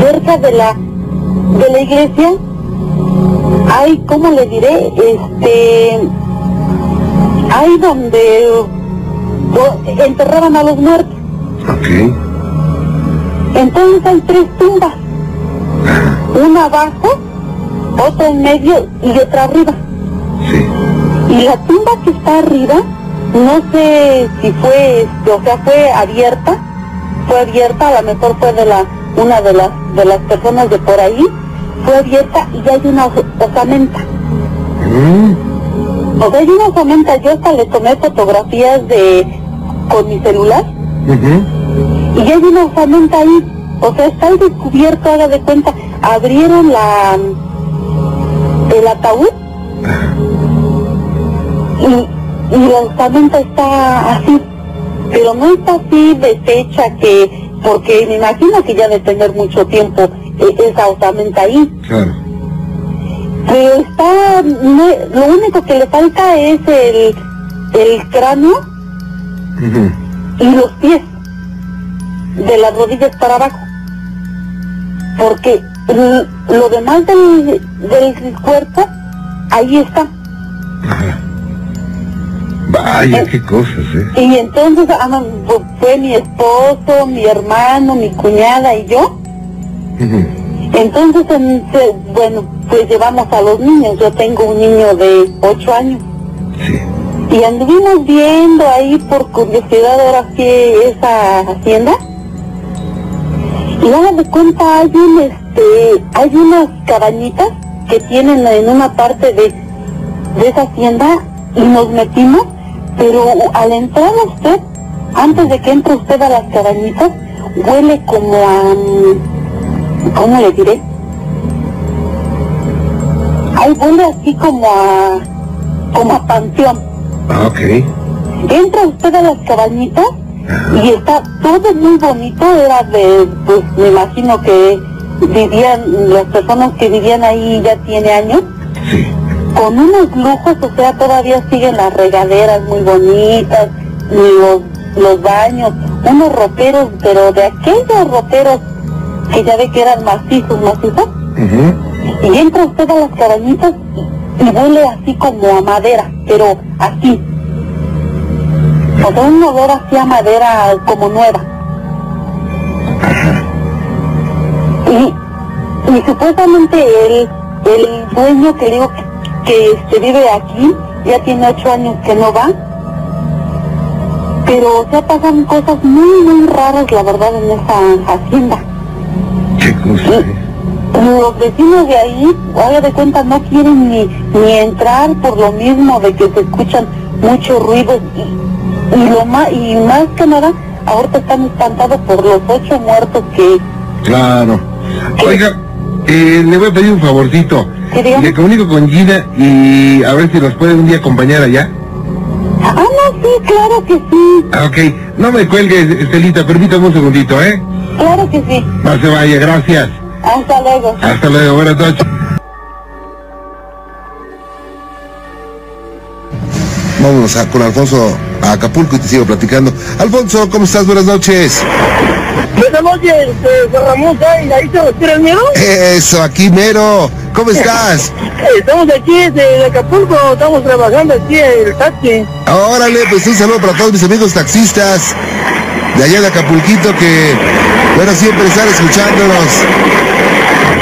cerca de la de la iglesia hay, ¿cómo le diré? Este, hay donde do- enterraban a los muertos. Ok. Entonces hay tres tumbas, una abajo, otra en medio y otra arriba. Sí. Y la tumba que está arriba, no sé si fue, o sea, fue abierta, fue abierta, a lo mejor fue de la, una de las, de las personas de por ahí, fue abierta y hay una os- osamenta. Mm. O sea, hay una osamenta, yo hasta le tomé fotografías de, con mi celular, y hay una osamenta ahí, o sea, está al descubierto, haga de cuenta, abrieron la, el ataúd, y, y la osamenta está así, pero no está así deshecha que, porque me imagino que ya de tener mucho tiempo eh, esa osamenta ahí, Claro. Pero está, lo único que le falta es el, el cráneo y los pies, de las rodillas para abajo, porque l- lo demás del, del cuerpo, ahí está. Ajá. Vaya, qué cosas, ¿eh? Y entonces ah, fue mi esposo, mi hermano, mi cuñada y yo. Entonces, en- se- bueno, pues llevamos a los niños. Yo tengo un niño de 8 años. Sí. Y anduvimos viendo ahí por curiosidad ahora sí esa hacienda. Y nada de cuenta hay un este, hay unas cabañitas que tienen en una parte de, de esa hacienda y nos metimos, pero al entrar usted, antes de que entre usted a las cabañitas, huele como a mm, ¿cómo le diré? Ay, huele así como a como a panteón. Ah, ok. Entra usted a las cabañitas y está todo muy bonito, era de, pues me imagino que vivían, las personas que vivían ahí ya tiene años, Sí. con unos lujos, o sea, todavía siguen las regaderas muy bonitas, los, los baños, unos roperos, pero de aquellos roperos que ya ve que eran macizos, macizos, y entra usted a las cabañitas y, huele así como a madera, pero así. O sea, un olor así a madera como nueva. Y, y supuestamente el, el dueño que digo que, que este, vive aquí, ya tiene ocho años que no va, pero se pasan cosas muy, muy raras, la verdad, en esa hacienda. Los vecinos de ahí, haga de cuenta, no quieren ni, ni entrar por lo mismo de que se escuchan muchos ruidos y, y lo más, y más que nada, ahorita están espantados por los ocho muertos que Claro. Oiga, eh, le voy a pedir un favorcito. Le comunico con Gina y a ver si nos puede un día acompañar allá. Ah, no, sí, claro que sí, Ah, ok. No me cuelgue, Estelita, permítame un segundito, ¿eh? Claro que sí. No se vaya, gracias. Hasta luego. Hasta luego, buenas noches. Vámonos a- con Alfonso a Acapulco y te sigo platicando. Alfonso, ¿cómo estás? Buenas noches. Buenas noches, este, Ramón, ¿y ahí se respira el miedo? Eso, aquí mero. ¿Cómo estás? [laughs] Estamos aquí de Acapulco, estamos trabajando aquí en el taxi. Órale, pues un saludo para todos mis amigos taxistas de allá de Acapulquito que, bueno, siempre están escuchándonos.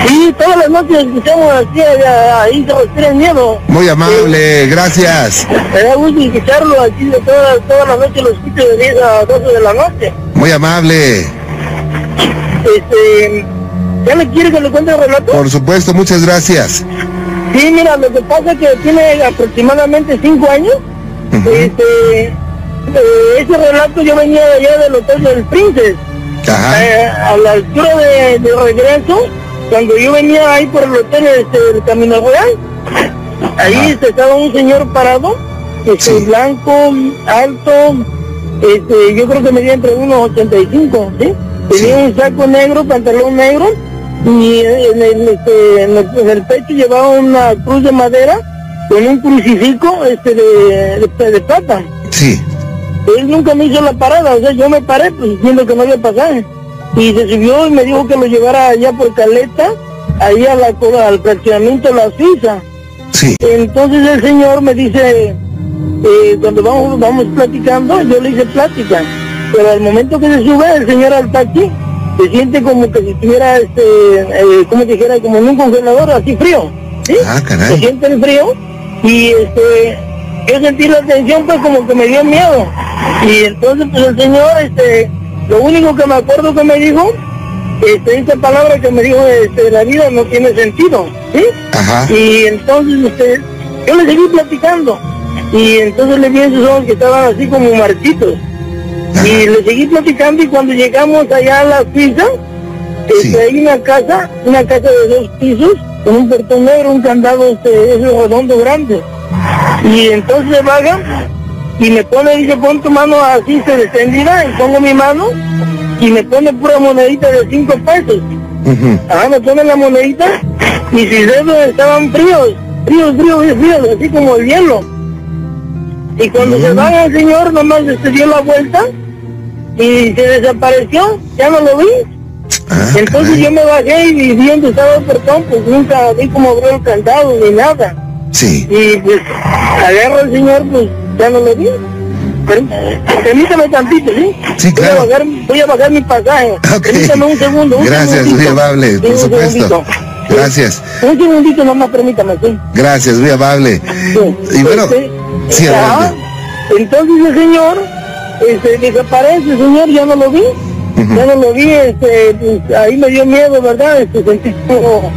Y todas las noches escuchamos aquí, allá, ahí se respira el miedo. Muy amable, gracias. Me da gusto escucharlo aquí de todas toda la noche, lo escucho de 10 a 12 de la noche. Muy amable. Este, ¿ya le quiere que le cuente el relato? Por supuesto, muchas gracias. Sí, mira, lo que pasa es que tiene aproximadamente 5 años. Ujú. Este, eh, ese relato yo venía de allá del Hotel del Princess. Eh, a la altura de, de regreso, cuando yo venía ahí por el hotel este, del Camino Real, ahí Ajá. estaba un señor parado, este, Sí. blanco, alto, este, yo creo que medía entre unos 85, ¿sí? Tenía Sí. un saco negro, pantalón negro, y en el, este, en el, en el pecho llevaba una cruz de madera con un crucifijo este, de, de, de plata Sí. Él nunca me hizo la parada, o sea, yo me paré pues diciendo que no había pasaje. Y se subió y me dijo que lo llevara allá por Caleta, ahí a la, al fraccionamiento de la Suiza. Sí. Entonces el señor me dice, eh, cuando vamos, vamos platicando, yo le hice plática. Pero al momento que se sube el señor al taxi, se siente como que si estuviera, este, eh, como dijera, como en un congelador, así frío. ¿sí? Ah, se caray. siente el frío y este yo sentí la tensión pues como que me dio miedo y entonces pues el señor este lo único que me acuerdo que me dijo este esa palabra que me dijo este la vida no tiene sentido ¿sí? Ajá. y entonces este yo le seguí platicando y entonces le vi en sus ojos que estaban así como marchitos y le seguí platicando y cuando llegamos allá a la Suiza este, Sí. hay una casa, una casa de dos pisos, con un portón negro, un candado este, ese redondo grande. Y entonces se baja y me pone, dice, pon tu mano así, se extendida, y pongo mi mano y me pone pura monedita de cinco pesos. Ujú. Ajá, me pone la monedita y mis dedos estaban fríos, fríos, fríos, fríos, así como el hielo. Y cuando se va el señor, nomás se dio la vuelta y se desapareció, ya no lo vi. Ah, Entonces caray. yo me bajé y vi dónde estaba el portón, pues nunca vi cómo abrió el candado ni nada. Sí. Y pues agarro al señor, pues ya no lo vi. Per- Permítame tantito, ¿sí? Sí, claro. Voy a bajar, voy a bajar mi pasaje. Ok. Permítame un segundo. Un Gracias, segundito. muy amable, por un supuesto. segundito. Gracias. Un segundito nomás, permítame, sí. Gracias, muy amable. Sí. Y bueno, Este, sí, adelante. Entonces el señor este, desaparece, señor ya no lo vi. Ya no lo vi, este, pues, ahí me dio miedo, ¿verdad? Este, sentí como,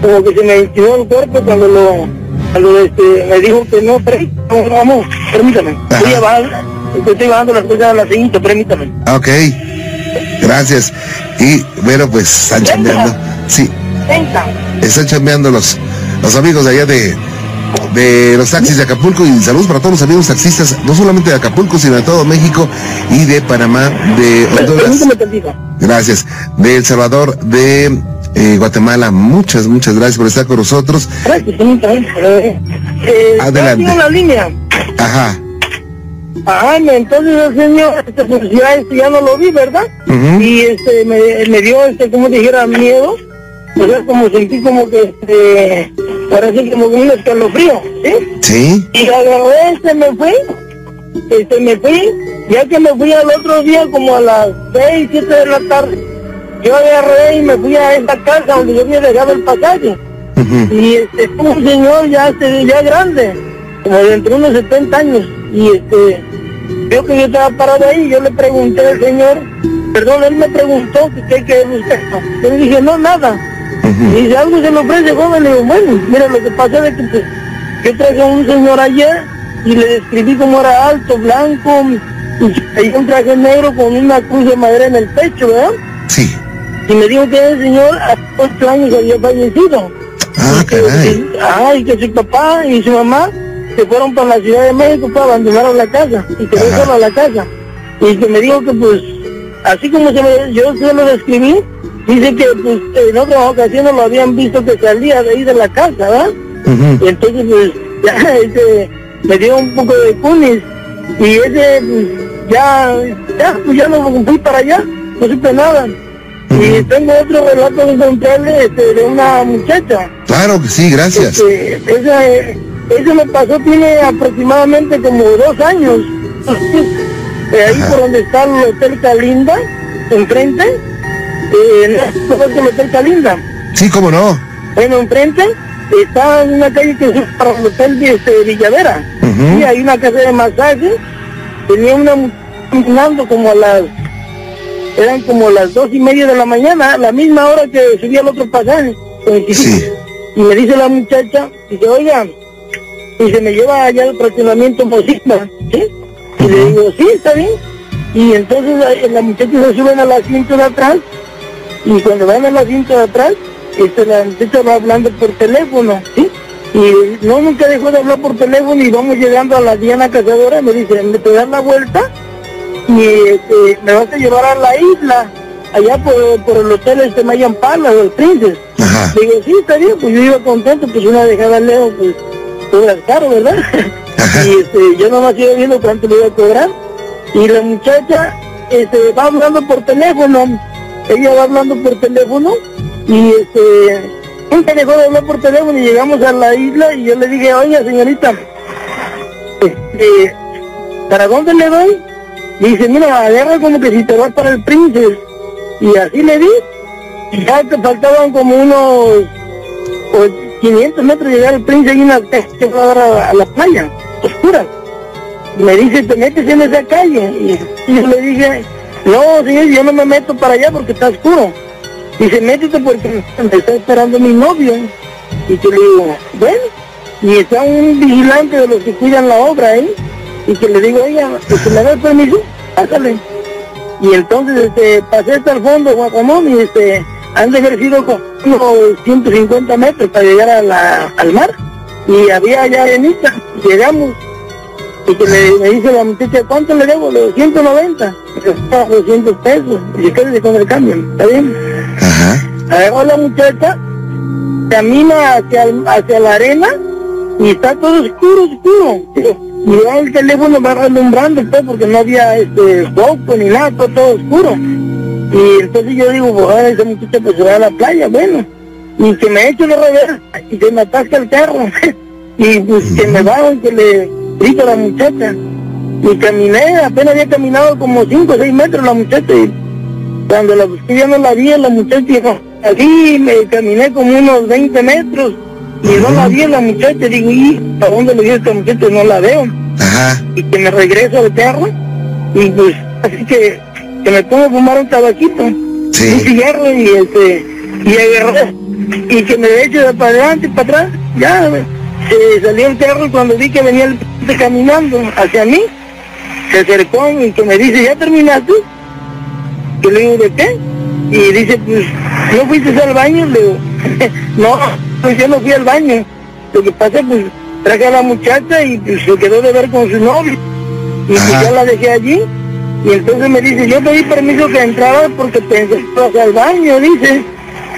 como que se me inclinó el cuerpo cuando lo, este, me dijo que no, pero, no, vamos, permítame. Ajá. Voy a bajar, estoy bajando las cosas a la siguiente, permítame. Ok. Gracias. Y bueno, pues están chambeando. Sí, Venga. están chambeando los, los amigos de allá de, de los taxis de Acapulco y saludos para todos los amigos taxistas, no solamente de Acapulco, sino de todo México y de Panamá, de Honduras. Gracias. De El Salvador, de eh, Guatemala. Muchas, muchas gracias por estar con nosotros. Gracias. Eh, eh, Adelante. la línea. Ajá. Ajá, entonces el señor, este, pues ya, este, ya no lo vi, ¿verdad? Y este, me, me dio, este, como dijera, miedo. O sea, como sentí como que, este, parece como un escalofrío, ¿sí? Sí. Y agarré, este, me fui, este, me fui, ya que me fui al otro día como a las seis, siete de la tarde, yo agarré y me fui a esta casa donde yo había dejado el pasaje. Y este, un señor ya, este, ya grande, como de entre unos 70 años, y este, vio que yo estaba parado ahí, yo le pregunté al señor, perdón, él me preguntó que qué que buscar. Yo le dije, no, nada. Y dice, algo se le ofrece, joven. Le digo, bueno, mira, lo que pasa es que pues, yo traje a un señor ayer y le describí cómo era alto, blanco, y un traje negro con una cruz de madera en el pecho, ¿verdad? Sí. Y me dijo que el señor a ocho años había fallecido. Ah, Y que- caray. y que su papá y su mamá se fueron para la Ciudad de México para abandonar la casa y quedó Ajá. sola la casa. Y que me dijo que pues, así como se me, yo se lo describí, dice que pues en otras ocasiones lo habían visto que salía de ahí de la casa, ¿verdad? Ujú. Y entonces pues [laughs] ya ese, me dio un poco de cunis y ese pues ya, ya, pues ya no fui para allá, no supe nada. Y tengo otro relato de contarle este, de una muchacha. Claro que sí, gracias. Este, esa, eso me pasó, tiene aproximadamente como dos años. Eh, ahí Ajá. por donde está el Hotel Calinda, enfrente. Eh, no, el Hotel Calinda. Sí, cómo no. Bueno, enfrente está en una calle que es para el Hotel de este, Villavera. Y hay una casa de masaje. Tenía una caminando como a las... Eran como las dos y media de la mañana, la misma hora que subía el otro pasaje. Sí. Y me dice la muchacha, dice, oiga, y se me lleva allá al fraccionamiento Mosita, ¿sí? Y le digo, sí, está bien. Y entonces la muchacha se suben al asiento de atrás, y cuando van al asiento de atrás, este, la muchacha va hablando por teléfono, ¿sí? Y no, nunca dejó de hablar por teléfono y vamos llegando a la Diana Cazadora, me dice, me te das la vuelta y este, me vas a llevar a la isla, allá por, por el hotel este Mayan Palace, el Princess. Ajá. Digo, sí, está bien, pues yo iba contento, pues una dejada lejos, pues cobras caro, ¿verdad? [laughs] y este, yo nomás iba viendo cuánto le iba a cobrar. Y la muchacha este, va hablando por teléfono, ella va hablando por teléfono y este, nunca dejó de hablar por teléfono y llegamos a la isla y yo le dije, oiga señorita, este, ¿para dónde le doy? Dice, mira, agarra como que si te vas para el Princess. Y así le di, y ya te faltaban como unos pues, 500 metros llegar al Princess y una que a a, la playa, oscura. Me dice, te metes en esa calle. Y, y yo le dije, no, señor, yo no me meto para allá porque está oscuro. Dice, métete porque me está esperando mi novio. Y yo le digo, bueno, y está un vigilante de los que cuidan la obra ahí. Y que le digo, oiga, ¿que me da el permiso? Pásale. Y entonces este, pasé hasta el fondo, Guacamón, y este, han de haber sido como unos 150 metros para llegar a la, al mar. Y había allá arenita, llegamos. Y que me, me dice la muchacha, ¿cuánto le debo? Le digo, 190. Y yo, "Ah, 200 pesos. Y se quédese con el cambio, ¿está bien? Ajá. Agarró la muchacha, camina hacia, el- hacia la arena y está todo oscuro, oscuro. Y ya el teléfono va relumbrando pues porque no había este foco ni nada, todo, todo oscuro. Y entonces yo digo, pues ahora esa muchacha pues se va a la playa, bueno. Y que me echo de reversa y que me atasca el carro. [laughs] y pues que me bajo y que le grito a la muchacha. Y caminé, apenas había caminado como 5 o 6 metros la muchacha y cuando la busqué ya no la vi, la muchacha dijo, así me caminé como unos 20 metros y no la vi a la muchacha, digo, ¿y para dónde le dio esta muchacha? No la veo. Ajá. Y que me regreso al carro y pues así que, que me pongo a fumar un tabaquito, un cigarro y este, y agarré y que me echo de para adelante y para atrás, ya se salió el carro y cuando vi que venía el p- caminando hacia mí, se acercó y que me dice, ¿ya terminaste? Que le digo, ¿de qué? Y dice, pues, ¿no fuiste al baño? Le digo, [laughs] no, pues yo no fui al baño. Lo que pasa, pues, traje a la muchacha y pues, se quedó de ver con su novio. Y pues ya la dejé allí. Y entonces me dice, yo pedí permiso que entrara porque pensé que al baño, dice.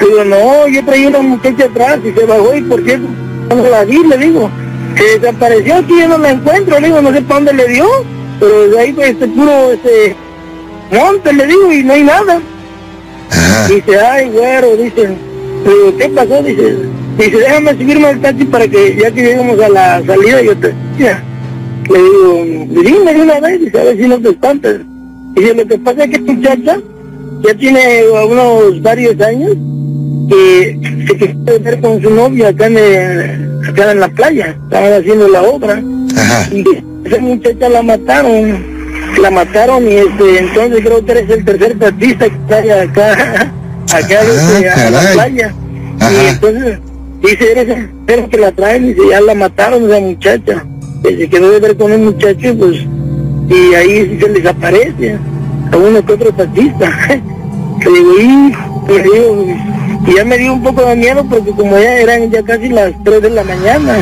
Digo, no, yo traía una muchacha atrás y se bajó y por cierto, no la vi, le digo. Se desapareció aquí, yo no la encuentro, le digo, no sé para dónde le dio. Pero de ahí, pues, este puro, este, monte, le digo, y no hay nada. Ajá. Dice, ay, güero, dice, digo, ¿qué pasó? Dice, dice, déjame subirme al taxi para que ya que lleguemos a la salida yo te... Ya. Le digo, dime de una vez, dice, a ver si no te espantas. Dice, lo que pasa es que esta muchacha ya tiene unos varios años que se quiere ver con su novio acá en, el- acá en la playa, estaban haciendo la obra Ajá. y esa muchacha la mataron la mataron y este, entonces creo que eres el tercer taxista que trae acá, [laughs] acá este, a la playa. Ajá. Y entonces dice, eres tercero que la traen y dice, ya la mataron esa muchacha. Que se quedó de ver con un muchacho y pues, y ahí se les aparece a uno que otro taxista. [laughs] Le digo, "Hijo", le digo, y ya me dio un poco de miedo porque como ya eran ya casi las 3 de la mañana.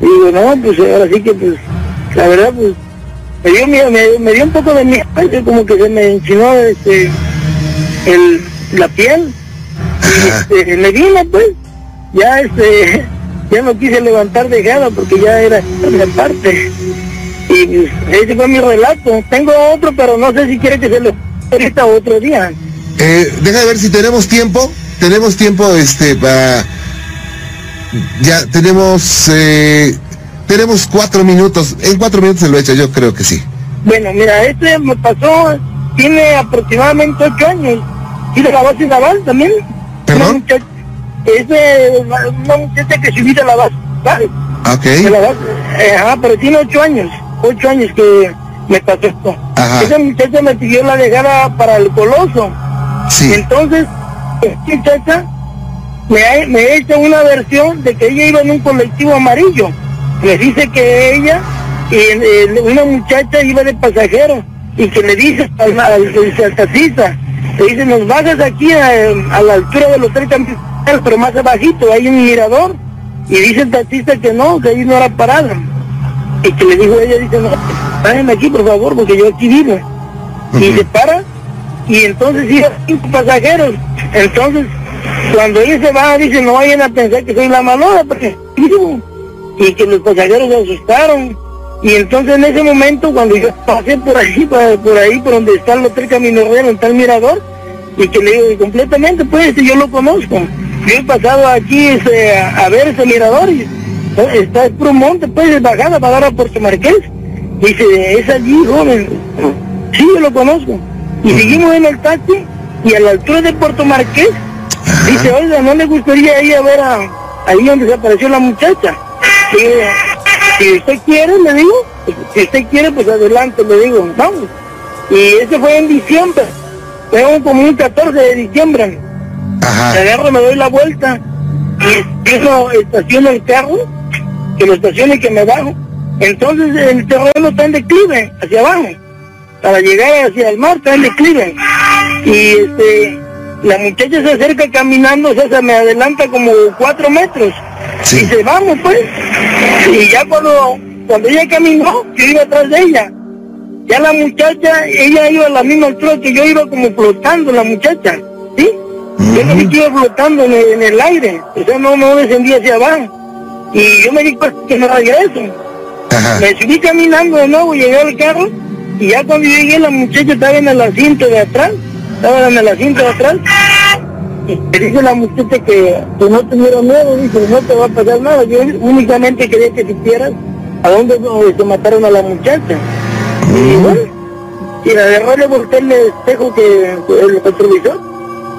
Y digo, no, pues ahora sí que pues, la verdad pues, me dio miedo, me, me dio un poco de miedo, como que se me enchinó este, el, la piel. Y este, me vine pues, ya este, ya no quise levantar dejada porque ya era de parte. Y ese fue mi relato. Tengo otro, pero no sé si quiere que se lo ahorita otro día. Eh, deja de ver si tenemos tiempo. Tenemos tiempo, este, para... Ya tenemos... Eh, tenemos cuatro minutos. En cuatro minutos se lo he hecho, yo creo que sí. Bueno, mira, este me pasó, tiene aproximadamente ocho años. ¿Y de la base naval también? ¿Perdón? Una muchacha, es de una muchacha que subí de la base naval. Ok. De la base, eh, ajá, pero tiene ocho años, ocho años que me pasó esto. Ajá. Esa muchacha me pidió la dejada para el coloso. Sí. Entonces, esta muchacha me ha, me ha hecho una versión de que ella iba en un colectivo amarillo. Me dice que ella, y, eh, una muchacha iba de pasajero y que le dice al, al, al taxista, le dice, nos bajas aquí a, a la altura del hotel Campeones, pero más abajito, hay un mirador. Y dice el taxista que no, que ahí no era parada. Y que le dijo ella, dice, no, párenme aquí por favor, porque yo aquí vivo. Y se para, y entonces iba cinco pasajeros. Entonces, cuando ella se va, dice, no vayan a pensar que soy la malora, porque. Y que los pasajeros se asustaron. Y entonces en ese momento, cuando yo pasé por ahí, por, por ahí, por donde está el hotel Camino Real, donde está el mirador, y que le digo, completamente, pues, yo lo conozco. Yo he pasado aquí este, a, ver ese mirador y está es por un monte, pues, es bajada para dar a Puerto Marqués. Dice, es allí, joven. Sí, yo lo conozco. Y seguimos en el taxi y a la altura de Puerto Marqués, dice, oiga, ¿no le gustaría ir a ver a, ahí donde desapareció la muchacha? Y, si usted quiere, le digo, si usted quiere, pues adelante, le digo, vamos. Y ese fue en diciembre, fue como un 14 de diciembre. Ajá. Me agarro, me doy la vuelta y eso estaciono el carro, que lo estacione y que me bajo. Entonces el terreno está en declive, hacia abajo. Para llegar hacia el mar está en declive. Y este, la muchacha se acerca caminando, o sea, se me adelanta como cuatro metros. Sí. Y dice, vamos pues. Y ya cuando, cuando ella caminó, yo iba atrás de ella. Ya la muchacha, ella iba a la misma altura que yo iba como flotando la muchacha, ¿sí? Yo vi que iba flotando en el, en el aire, o sea, no, no descendía hacia abajo. Y yo me di cuenta que no regreso. Ajá. Me subí caminando de nuevo, llegué al carro, y ya cuando llegué la muchacha estaba en el asiento de atrás, estaba en el asiento de atrás. Y me dice la muchacha que, que no tuviera miedo, dice, no te va a pasar nada. Yo únicamente quería que supieras a dónde se mataron a la muchacha. Y bueno, y la agarró le volteé el espejo que el retrovisor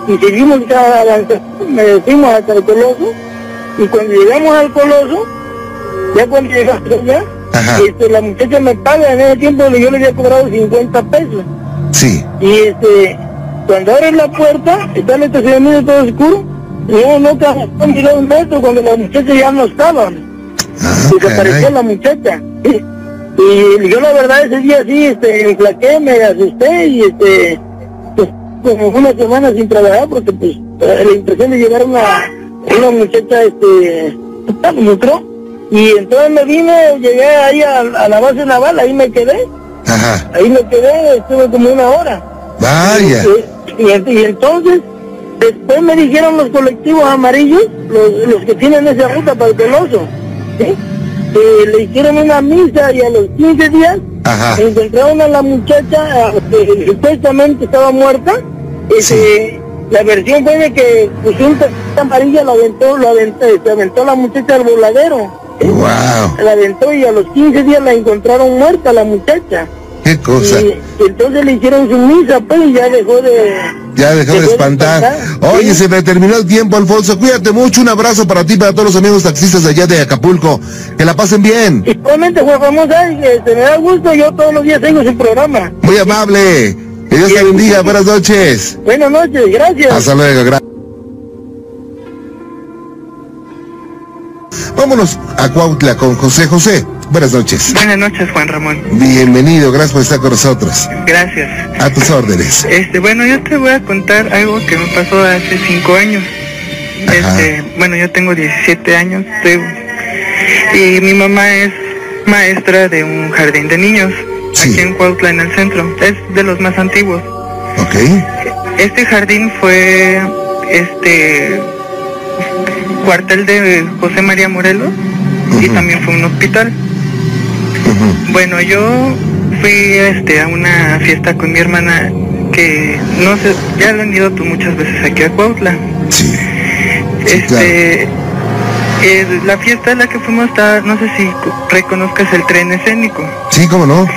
y seguimos ya avanzando, me decimos hasta el coloso. Y cuando llegamos al coloso, ya cuando llegamos allá, este, la muchacha me paga, en ese tiempo yo le había cobrado 50 pesos. Sí. y este, cuando abres la puerta, está el estacionamiento todo oscuro, no, no han llegado un metro cuando la muchacha ya no estaba. Ah, desapareció la muchacha. [laughs] Y yo la verdad ese día sí, este, me enflaqué, me asusté y este, como una semana sin trabajar porque pues eh, la impresión de llegar una, una muchacha, este, entró. Y entonces me vine, llegué ahí a, a la base naval, ahí me quedé, Ajá. ahí me quedé, estuve como una hora. Vaya. Y, y- y entonces, después me dijeron los colectivos amarillos, los, los que tienen esa ruta para el Coloso, ¿sí? que le hicieron una misa y a los 15 días Ajá. encontraron a la muchacha eh, que supuestamente estaba muerta. Este, La versión fue de que pues, un taxista amarilla lo aventó, lo aventó, se aventó la muchacha al voladero. Wow. La aventó y a los 15 días la encontraron muerta la muchacha. Qué cosa. Y, y entonces le hicieron su misa, pues, y ya dejó de... Ya dejó de espantar. Oye, se me terminó el tiempo, Alfonso. Cuídate mucho. Un abrazo para ti, para todos los amigos taxistas de allá de Acapulco. Que la pasen bien. Igualmente, Juan que se me da gusto, yo todos los días tengo su programa. Muy amable. Que Dios te bendiga. Buenas noches. Buenas noches, gracias. Hasta luego. Gracias. Vámonos a Cuautla con José José. Buenas noches. Buenas noches, Juan Ramón. Bienvenido, gracias por estar con nosotros. Gracias. A tus órdenes. Este, bueno, yo te voy a contar algo que me pasó hace cinco años. Este, bueno, yo tengo 17 años te- y mi mamá es maestra de un jardín de niños aquí en Cuautla, en el centro. Es de los más antiguos. Ok. Este jardín fue este cuartel de José María Morelos y también fue un hospital. Bueno, yo fui este a una fiesta con mi hermana que no sé, ya lo han ido tú muchas veces aquí a Cuautla. Sí. Este eh, la fiesta a la que fuimos está, no sé si co- reconozcas el tren escénico. Sí, cómo no.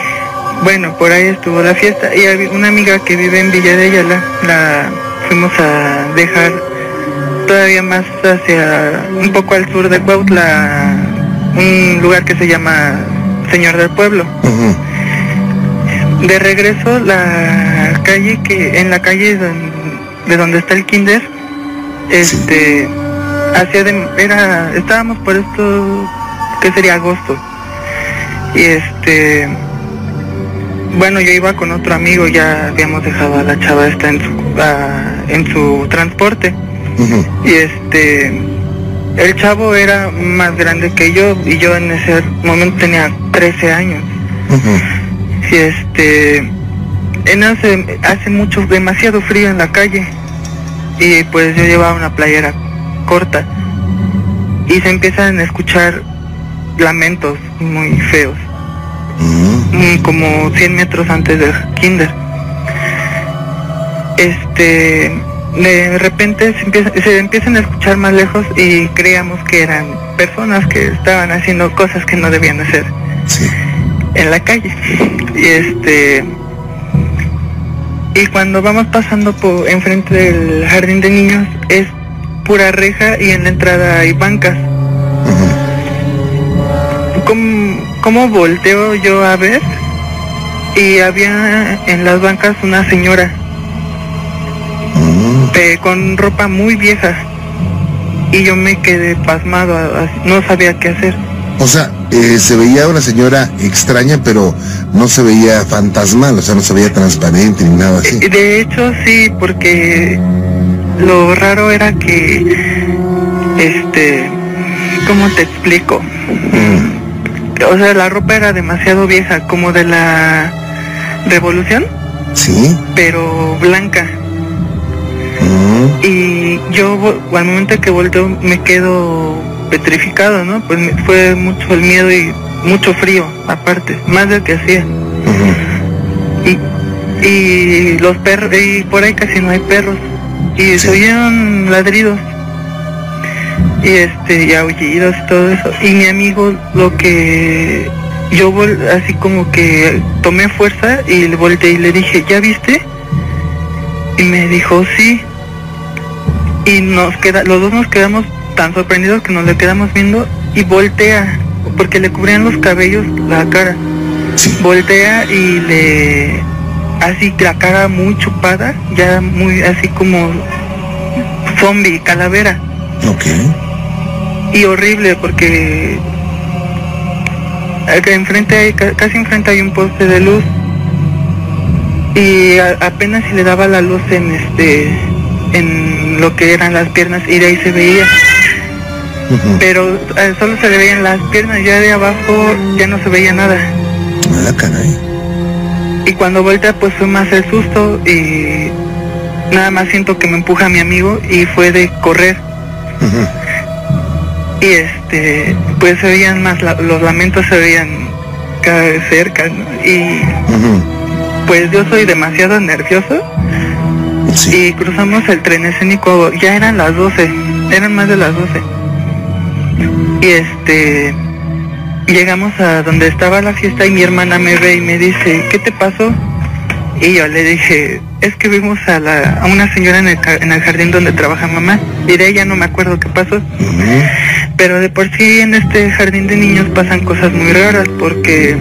Bueno, por ahí estuvo la fiesta y una amiga que vive en Villa de Ayala, la fuimos a dejar todavía más hacia un poco al sur de Cuautla, un lugar que se llama Señor del Pueblo. De regreso la calle que en la calle de donde está el kinder, este hacia de, era estábamos por esto que sería agosto y este bueno, yo iba con otro amigo, ya habíamos dejado a la chava esta en su, a- en su transporte. Y este, el chavo era más grande que yo y yo en ese momento tenía 13 años. Y este, en hace, hace mucho, demasiado frío en la calle. Y pues yo llevaba una playera corta. Y se empiezan a escuchar lamentos muy feos como 100 metros antes del kinder. Este, de repente se, empieza- se empiezan a escuchar más lejos y creíamos que eran personas que estaban haciendo cosas que no debían hacer en la calle. Y este, y cuando vamos pasando por enfrente del jardín de niños es pura reja y en la entrada hay bancas. ¿Cómo, cómo volteo yo a ver? Y había en las bancas una señora eh, con ropa muy vieja. Y yo me quedé pasmado, no sabía qué hacer. O sea, eh, se veía una señora extraña, pero no se veía fantasmal, o sea, no se veía transparente ni nada así. De hecho sí, porque lo raro era que, este, ¿cómo te explico? O sea, la ropa era demasiado vieja, como de la revolución, Sí. pero blanca. Y yo al momento que volteo me quedo petrificado, ¿no? Pues me- fue mucho el miedo y mucho frío, aparte, más del que hacía. Y, y los perros, y por ahí casi no hay perros. Y se oyeron ladridos. Y este, y aullidos y todo eso. Y mi amigo lo que yo vol- así como que tomé fuerza y le volteé y le dije, ¿ya viste? Y me dijo, sí. Y nos queda, los dos nos quedamos tan sorprendidos que nos le quedamos viendo y voltea, porque le cubrían los cabellos la cara. Voltea y le así la cara muy chupada, ya muy así como zombie, calavera. Ok. Y horrible porque acá enfrente hay, ca- casi enfrente hay un poste de luz y a- apenas si le daba la luz en este en lo que eran las piernas y de ahí se veía. Pero eh, solo se le veían las piernas ya de abajo ya no se veía nada. Ah, caray. y cuando voltea pues fue más el susto y nada más siento que me empuja mi amigo y fue de correr y este pues se veían más la- los lamentos se veían cada vez cerca ¿no? y pues yo soy demasiado nervioso y cruzamos el tren escénico ya eran las 12 eran más de las 12 y este llegamos a donde estaba la fiesta y mi hermana me ve y me dice, ¿qué te pasó? Y yo le dije, es que vimos a, la, a una señora en el, en el jardín donde trabaja mamá. Y de ella no me acuerdo qué pasó. Pero de por sí en este jardín de niños pasan cosas muy raras porque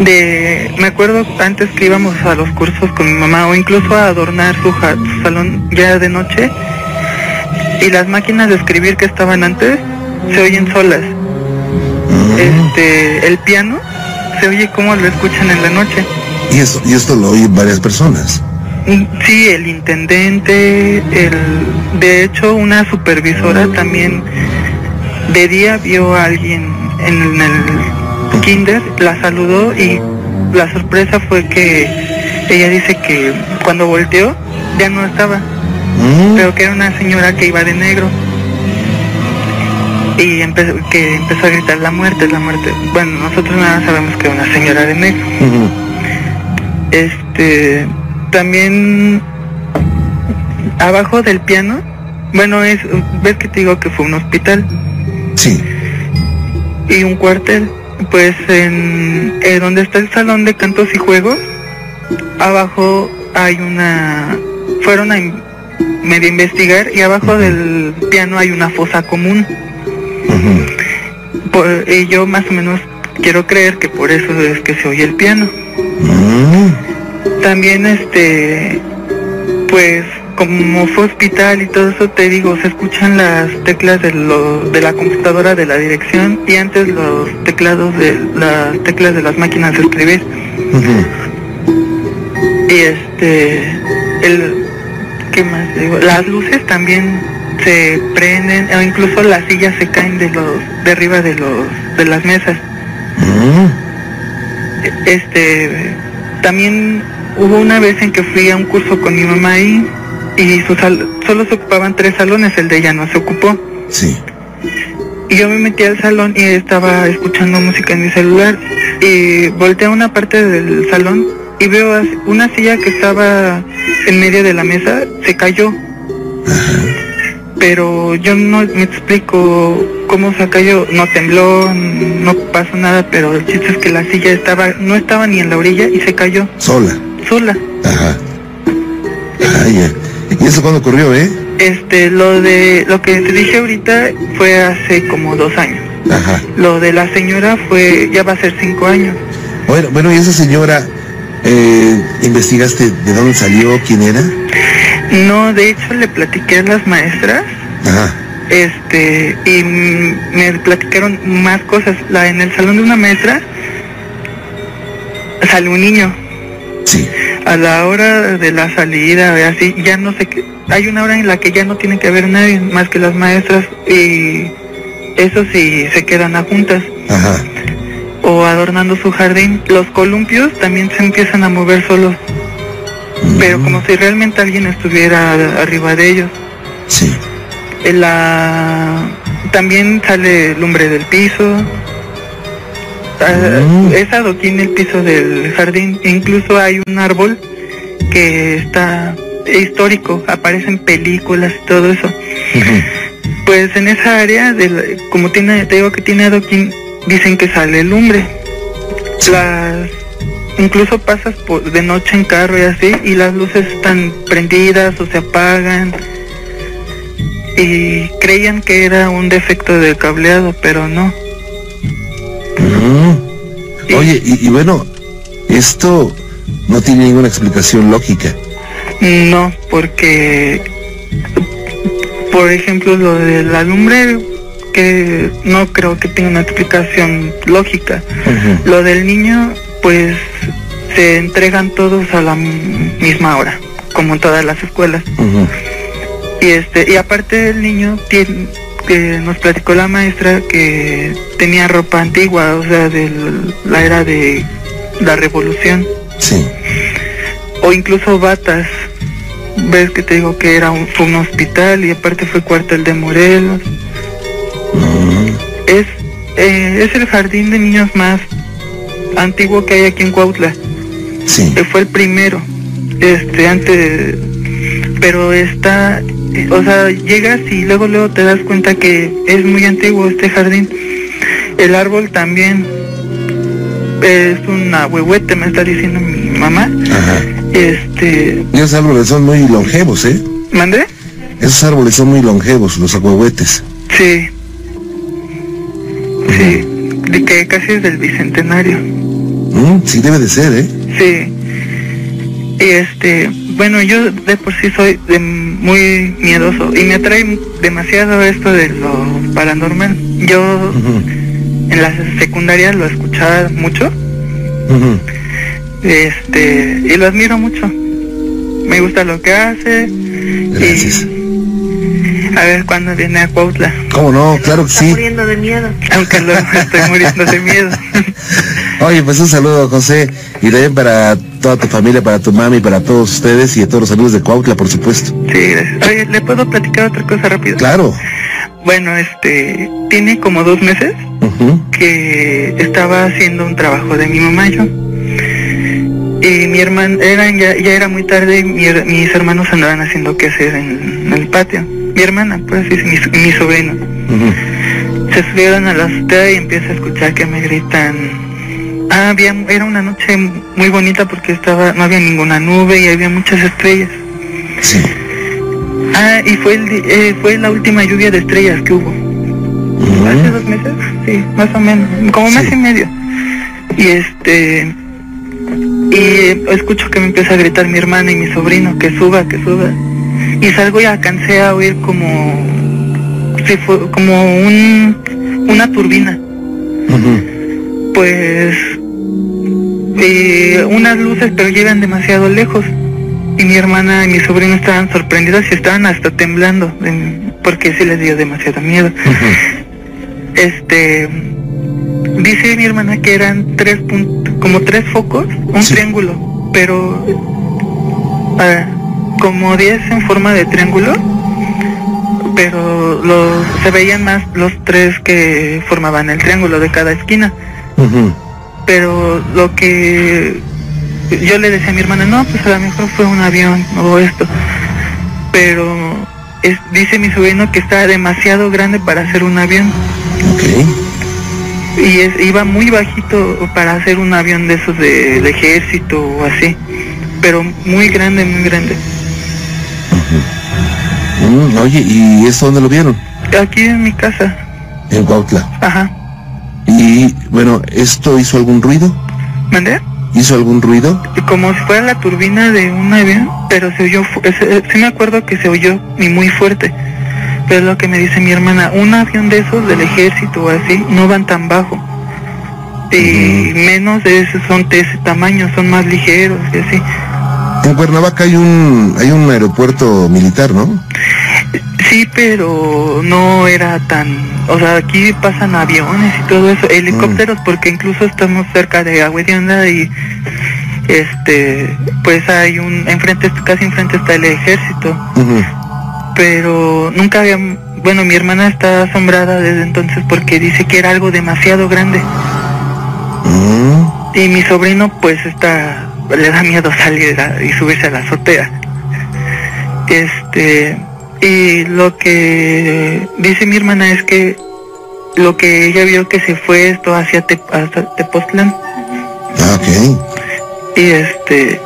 de me acuerdo antes que íbamos a los cursos con mi mamá o incluso a adornar su, ja- su salón ya de noche y las máquinas de escribir que estaban antes se oyen solas. Este, el piano se oye como lo escuchan en la noche. Y esto, y esto lo oyen varias personas. Mm, Sí, el intendente, el, de hecho una supervisora también de día vio a alguien en el kinder, la saludó y la sorpresa fue que ella dice que cuando volteó ya no estaba, pero que era una señora que iba de negro y empezó, que empezó a gritar la muerte, la muerte. Bueno, nosotros nada sabemos que era una señora de negro. Este, también abajo del piano, bueno, es, ves que te digo que fue un hospital. Sí. Y un cuartel, pues en eh, donde está el salón de cantos y juegos, abajo hay una, fueron a medio investigar y abajo del piano hay una fosa común. Por- y yo más o menos quiero creer que por eso es que se oye el piano. También este pues como fue hospital y todo eso te digo, se escuchan las teclas de lo, de la computadora de la dirección y antes los teclados de las teclas de las máquinas de escribir. Y este el ¿qué más digo? Las luces también se prenden o incluso las sillas se caen de los de arriba de los de las mesas. Este, también hubo una vez en que fui a un curso con mi mamá ahí y su sal- solo se ocupaban tres salones, el de ella no se ocupó. Sí. Y yo me metí al salón y estaba escuchando música en mi celular y volteé a una parte del salón y veo una silla que estaba en medio de la mesa, se cayó. Pero yo no me explico cómo se cayó, no tembló, no pasó nada, pero el chiste es que la silla estaba, no estaba ni en la orilla y se cayó Sola. sola. Ajá. Ya. ¿Y eso cuándo ocurrió, eh? Este, lo de, lo que te dije ahorita fue hace como dos años. Ajá. Lo de la señora fue, ya va a ser cinco años. Bueno, bueno, y esa señora, eh, ¿investigaste de dónde salió, quién era? No, de hecho le platiqué a las maestras, Ajá. este, y me platicaron más cosas. La, en el salón de una maestra sale un niño. Sí. A la hora de la salida, así, ya no sé qué, hay una hora en la que ya no tiene que haber nadie más que las maestras y eso sí se quedan a juntas. Ajá. o adornando su jardín. Los columpios también se empiezan a mover solos, pero como si realmente alguien estuviera arriba de ellos. Sí. En La... También sale lumbre del piso. Ah, Es adoquín el piso del jardín. Incluso hay un árbol que está histórico, aparece en películas y todo eso. Pues en esa área, de la- como tiene, te digo que tiene adoquín, dicen que sale lumbre. Las, incluso pasas por, de noche en carro y así, y las luces están prendidas o se apagan. Y creían que era un defecto del cableado, pero no. Mm. Oye, y, y bueno, esto no tiene ninguna explicación lógica. No, porque, por ejemplo, lo de la lumbre, que no creo que tenga una explicación lógica. Lo del niño, pues se entregan todos a la misma hora, como en todas las escuelas. Y este, y aparte el niño tiene, que nos platicó la maestra que tenía ropa antigua, o sea, de la era de la revolución. Sí. O incluso batas. Ves que te digo que era un, fue un hospital y aparte fue cuartel de Morelos. Es, eh, es el jardín de niños más antiguo que hay aquí en Cuautla. Sí. Fue el primero. Este, antes, pero está, o sea, llegas y luego luego te das cuenta que es muy antiguo este jardín. El árbol también es una huehuete, me está diciendo mi mamá. Ajá. Este, Y esos árboles son muy longevos, ¿eh? ¿mandé? Esos árboles son muy longevos, los ahuehuetes. Sí. Sí, de que casi es del bicentenario. Mm, sí, debe de ser, ¿eh? Sí. Y este, bueno, yo de por sí soy de muy miedoso y me atrae demasiado esto de lo paranormal. Yo en la secundaria lo escuchaba mucho, este, y lo admiro mucho. Me gusta lo que hace. Gracias. Y a ver cuándo viene a Cuautla. ¿Cómo no? Claro que sí. muriendo de miedo. Aunque luego estoy muriendo de miedo. [laughs] Oye, pues un saludo, José, y también para toda tu familia, para tu mami, para todos ustedes y a todos los amigos de Cuautla, por supuesto. Sí, gracias. Oye, ¿le puedo platicar otra cosa rápido? Claro. Bueno, este, tiene como dos meses que estaba haciendo un trabajo de mi mamá y yo. Y mi hermano, era, ya, ya era muy tarde y mi mis hermanos andaban haciendo qué hacer en, en el patio. Mi hermana, pues, y mi, sobrino. Se subieron a la azotea y empieza a escuchar que me gritan. Ah, había, era una noche muy bonita porque estaba, no había ninguna nube y había muchas estrellas. Sí. Ah, y fue, el, eh, fue la última lluvia de estrellas que hubo. ¿Hace dos meses? Sí, más o menos, como mes Sí. y medio. Y este, y escucho que me empieza a gritar mi hermana y mi sobrino que suba, que suba. Y salgo y alcancé a oír como, si fue, como un, una turbina. Pues, eh, unas luces, pero llegan demasiado lejos. Y mi hermana y mi sobrino estaban sorprendidos y estaban hasta temblando, em, porque sí les dio demasiado miedo. Este, dice mi hermana que eran tres punt- como tres focos, un Sí. triángulo, pero ah, como 10 en forma de triángulo, pero los, se veían más los tres que formaban el triángulo de cada esquina. Pero lo que yo le decía a mi hermana, no, pues a lo mejor fue un avión o esto. Pero es- dice mi sobrino que está demasiado grande para hacer un avión. Y es, iba muy bajito para hacer un avión de esos de- del ejército o así. Pero muy grande, muy grande. Mm, oye, ¿y esto dónde lo vieron? Aquí en mi casa. En Cuautla. Ajá. Y bueno, ¿esto hizo algún ruido? ¿Mandé? ¿Hizo algún ruido? Como si fuera la turbina de un avión, pero se oyó, sí me acuerdo que se oyó y muy fuerte. Pero es lo que me dice mi hermana, un avión de esos del ejército o así no van tan bajo. Y menos de esos son de ese tamaño, son más ligeros y así. En Cuernavaca hay un hay un aeropuerto militar, ¿no? Sí, pero no era tan, o sea, aquí pasan aviones y todo eso, helicópteros, porque incluso estamos cerca de Agua de Onda y este, pues hay un, enfrente, casi enfrente está el ejército. Pero nunca había, bueno, mi hermana está asombrada desde entonces porque dice que era algo demasiado grande Mm, y mi sobrino pues está, le da miedo salir a- y subirse a la azotea. Este, y lo que dice mi hermana es que lo que ella vio que se fue esto hacia Te- hasta Tepoztlán Ah, ok. y este,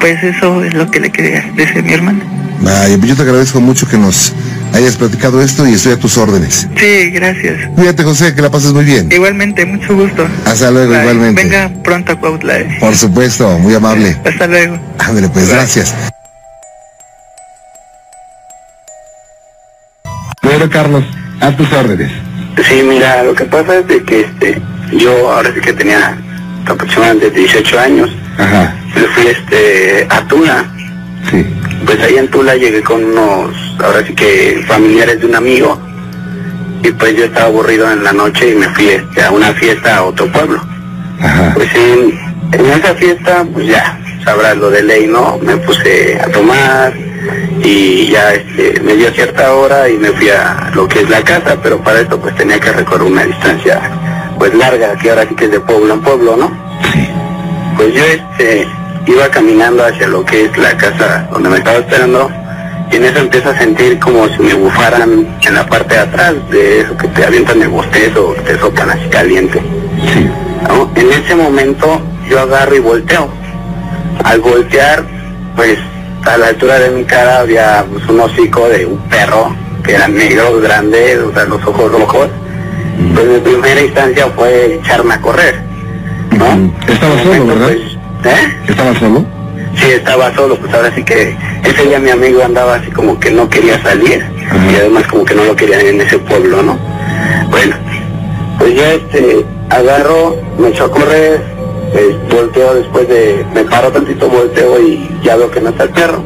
pues eso es lo que le quería decir mi hermana. Vaya, pues yo te agradezco mucho que nos hayas platicado esto y estoy a tus órdenes. Sí, gracias. Cuídate, José, que la pases muy bien. Igualmente, mucho gusto. Hasta luego, Bye. igualmente. Venga pronto a Cuautla. eh. Por supuesto, muy amable. Hasta luego. Ándale, pues, gracias. Pedro Carlos, a tus órdenes. Sí, mira, lo que pasa es de que este, yo ahora sí que tenía aproximadamente 18 años, Ajá, me fui este, a Tula, sí. Pues ahí en Tula llegué con unos, ahora sí que familiares de un amigo, y pues yo estaba aburrido en la noche y me fui este, a una fiesta a otro pueblo. Ajá. Pues en, en esa fiesta, pues ya, sabrás lo de ley, ¿no? Me puse a tomar y ya este, me dio cierta hora y me fui a lo que es la casa, pero para esto pues tenía que recorrer una distancia pues larga, que ahora sí que es de pueblo en pueblo, ¿no? Pues yo este iba caminando hacia lo que es la casa donde me estaba esperando y en eso empiezo a sentir como si me bufaran en la parte de atrás, de eso que te avientan el bostezo, que te soplan así caliente. ¿no? En ese momento yo agarro y volteo. Al voltear, pues a la altura de mi cara había pues, un hocico de un perro, que era negro, grande, o sea, los ojos rojos. Pues mi primera instancia fue echarme a correr, ¿no? Estaba solo, momento, ¿verdad? pues, ¿eh? ¿Estaba solo? Sí, estaba solo, pues ahora sí que ese día mi amigo andaba así como que no quería salir y además como que no lo querían en ese pueblo, ¿no? Bueno, pues ya este, agarro, me echo a correr, pues, volteo después de, me paro tantito, volteo y ya veo que no está el perro.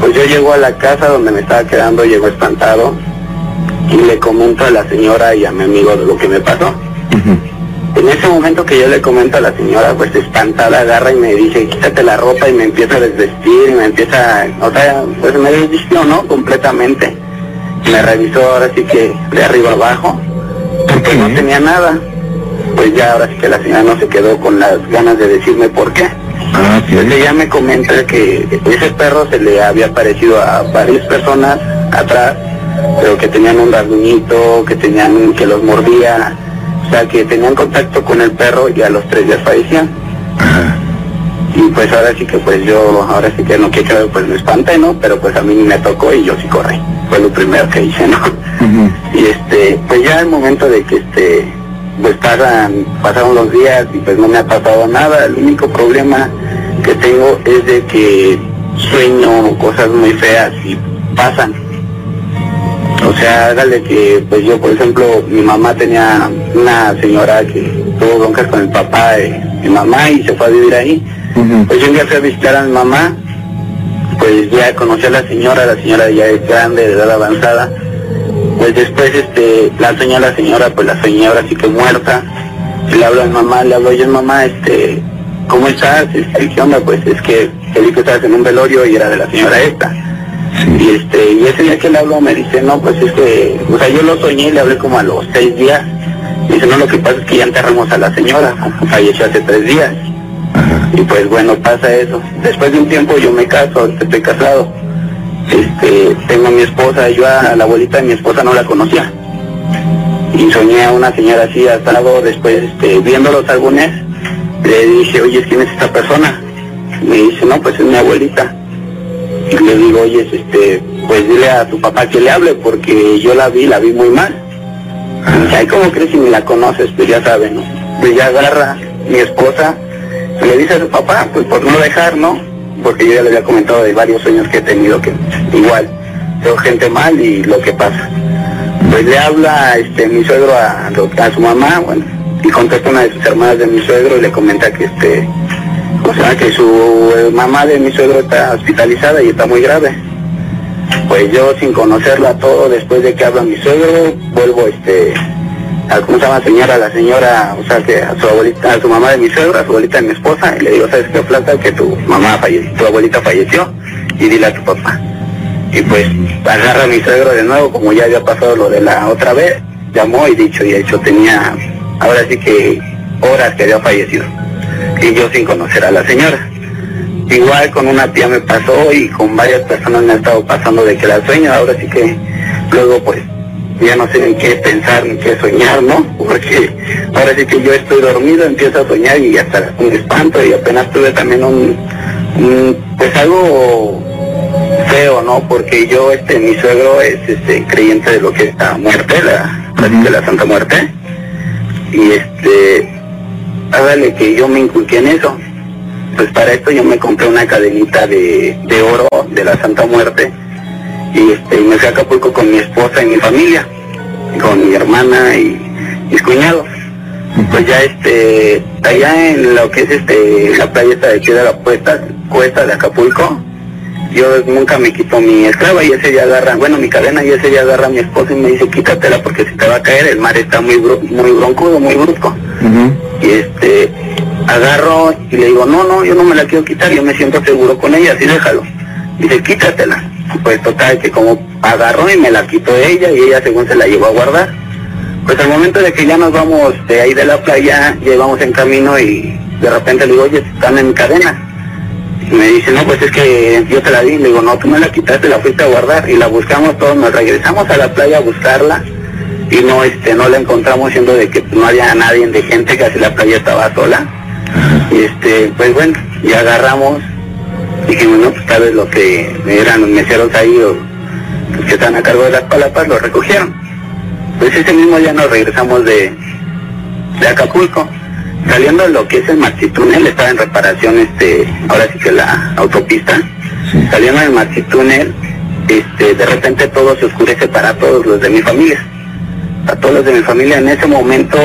Pues yo llego a la casa donde me estaba quedando, llego espantado y le comento a la señora y a mi amigo de lo que me pasó. En ese momento que yo le comento a la señora, pues espantada, agarra y me dice, quítate la ropa y me empieza a desvestir y me empieza, o sea, pues me desvistió, ¿no? Completamente. Me revisó ahora sí que de arriba abajo, porque no tenía nada. Pues ya ahora sí que la señora no se quedó con las ganas de decirme por qué. Ah, sí. Entonces ella me comenta que ese perro se le había parecido a varias personas atrás, pero que tenían un rasguñito, que tenían, que los mordía, o sea, que tenían contacto con el perro y a los tres días fallecían. Y pues ahora sí que pues yo, ahora sí que no quiero pues me espanté, ¿no? Pero pues a mí me tocó y yo sí corrí. Fue lo primero que hice, ¿no? Y este, pues ya el momento de que este, pues pasan, pasaron los días y pues no me ha pasado nada. El único problema que tengo es de que sueño cosas muy feas y pasan. O sea, hágale que, pues yo, por ejemplo, mi mamá tenía una señora que tuvo broncas con el papá de mi mamá y se fue a vivir ahí. Pues yo un día fui a visitar a mi mamá, pues ya conocí a la señora, la señora ya es grande, de edad avanzada. Pues después, este, la señora, la señora, pues la señora sí que muerta. Y le hablo a mi mamá, le hablo, oye mamá, este, ¿cómo estás? Este, ¿Qué onda? Pues es que el que estabas en un velorio y era de la señora esta. Y este, y ese día que le hablo me dice, no, pues es que, o sea, yo lo soñé y le hablé como a los seis días. Dice, no, lo que pasa es que ya enterramos a la señora, falleció hace tres días. Y pues bueno, pasa eso. Después de un tiempo yo me caso, estoy casado. Este, tengo a mi esposa, yo a la abuelita de mi esposa no la conocía. Y soñé a una señora así asado, después este, viendo los álbumes, le dije, oye, ¿quién es esta persona? Me dice, no, pues es mi abuelita. Y le digo, oye, este, pues dile a tu papá que le hable porque yo la vi, la vi muy mal. Y ay, ¿cómo crees si ni la conoces? Pues ya saben, ¿no? Pues ya agarra mi esposa, y le dice a su papá, pues por no dejar, ¿no? Porque yo ya le había comentado de varios sueños que he tenido que igual, veo gente mal y lo que pasa. Pues le habla este mi suegro a, a su mamá, bueno, y contesta una de sus hermanas de mi suegro y le comenta que este, o sea, que su eh, mamá de mi suegro está hospitalizada y está muy grave. Pues yo sin conocerla todo, después de que habla mi suegro, vuelvo este a, ¿cómo se llama señora? La señora, o sea que a su abuelita, a su mamá de mi suegro, a su abuelita de mi esposa, y le digo, ¿sabes qué plata? Que tu mamá falleció, tu abuelita falleció, y dile a tu papá. Y pues agarra a mi suegro de nuevo, como ya había pasado lo de la otra vez, llamó y dicho y hecho tenía, ahora sí que horas que había fallecido. Y yo sin conocer a la señora. Igual con una tía me pasó y con varias personas me ha estado pasando de que la sueño, ahora sí que luego pues ya no sé ni qué pensar ni qué soñar, ¿no? Porque ahora sí que yo estoy dormido, empiezo a soñar y hasta un espanto y apenas tuve también un, un pues algo feo, ¿no? Porque yo, este, mi suegro es este creyente de lo que es la muerte, la, que la Santa Muerte. Y este, hágale que yo me inculqué en eso. Pues para esto yo me compré una cadenita de, de oro de la Santa Muerte y este me fui a Acapulco con mi esposa y mi familia, con mi hermana y mis cuñados. Pues ya este, allá en lo que es este, la playa esta de Piedra Puesta, Cuesta de Acapulco, yo nunca me quito mi esclava y ese día agarra, bueno mi cadena y ese día agarra a mi esposa y me dice quítatela porque si te va a caer, el mar está muy muy broncudo, muy brusco. Y este, agarro y le digo, no, no, yo no me la quiero quitar, yo me siento seguro con ella, así déjalo. Dice, quítatela. Pues total, que como agarró y me la quitó ella y ella según se la llevó a guardar. Pues al momento de que ya nos vamos de ahí de la playa, ya íbamos en camino y de repente le digo, oye, están en cadena. me dice, no, pues es que yo te la di. Le digo, no, tú me la quitaste, la fuiste a guardar. Y la buscamos todos, nos regresamos a la playa a buscarla. Y no, este, no la encontramos siendo de que no había nadie de gente, casi la playa estaba sola. Y este, pues bueno, y agarramos. Dijimos, no, pues tal vez lo que eran los meseros ahí o los que están a cargo de las palapas lo recogieron. Pues ese mismo día nos regresamos de, de Acapulco. Saliendo de lo que es el maxitúnel, estaba en reparación, este, ahora sí que la autopista. Saliendo del maxitúnel, este, de repente todo se oscurece para todos los de mi familia. A todos los de mi familia en ese momento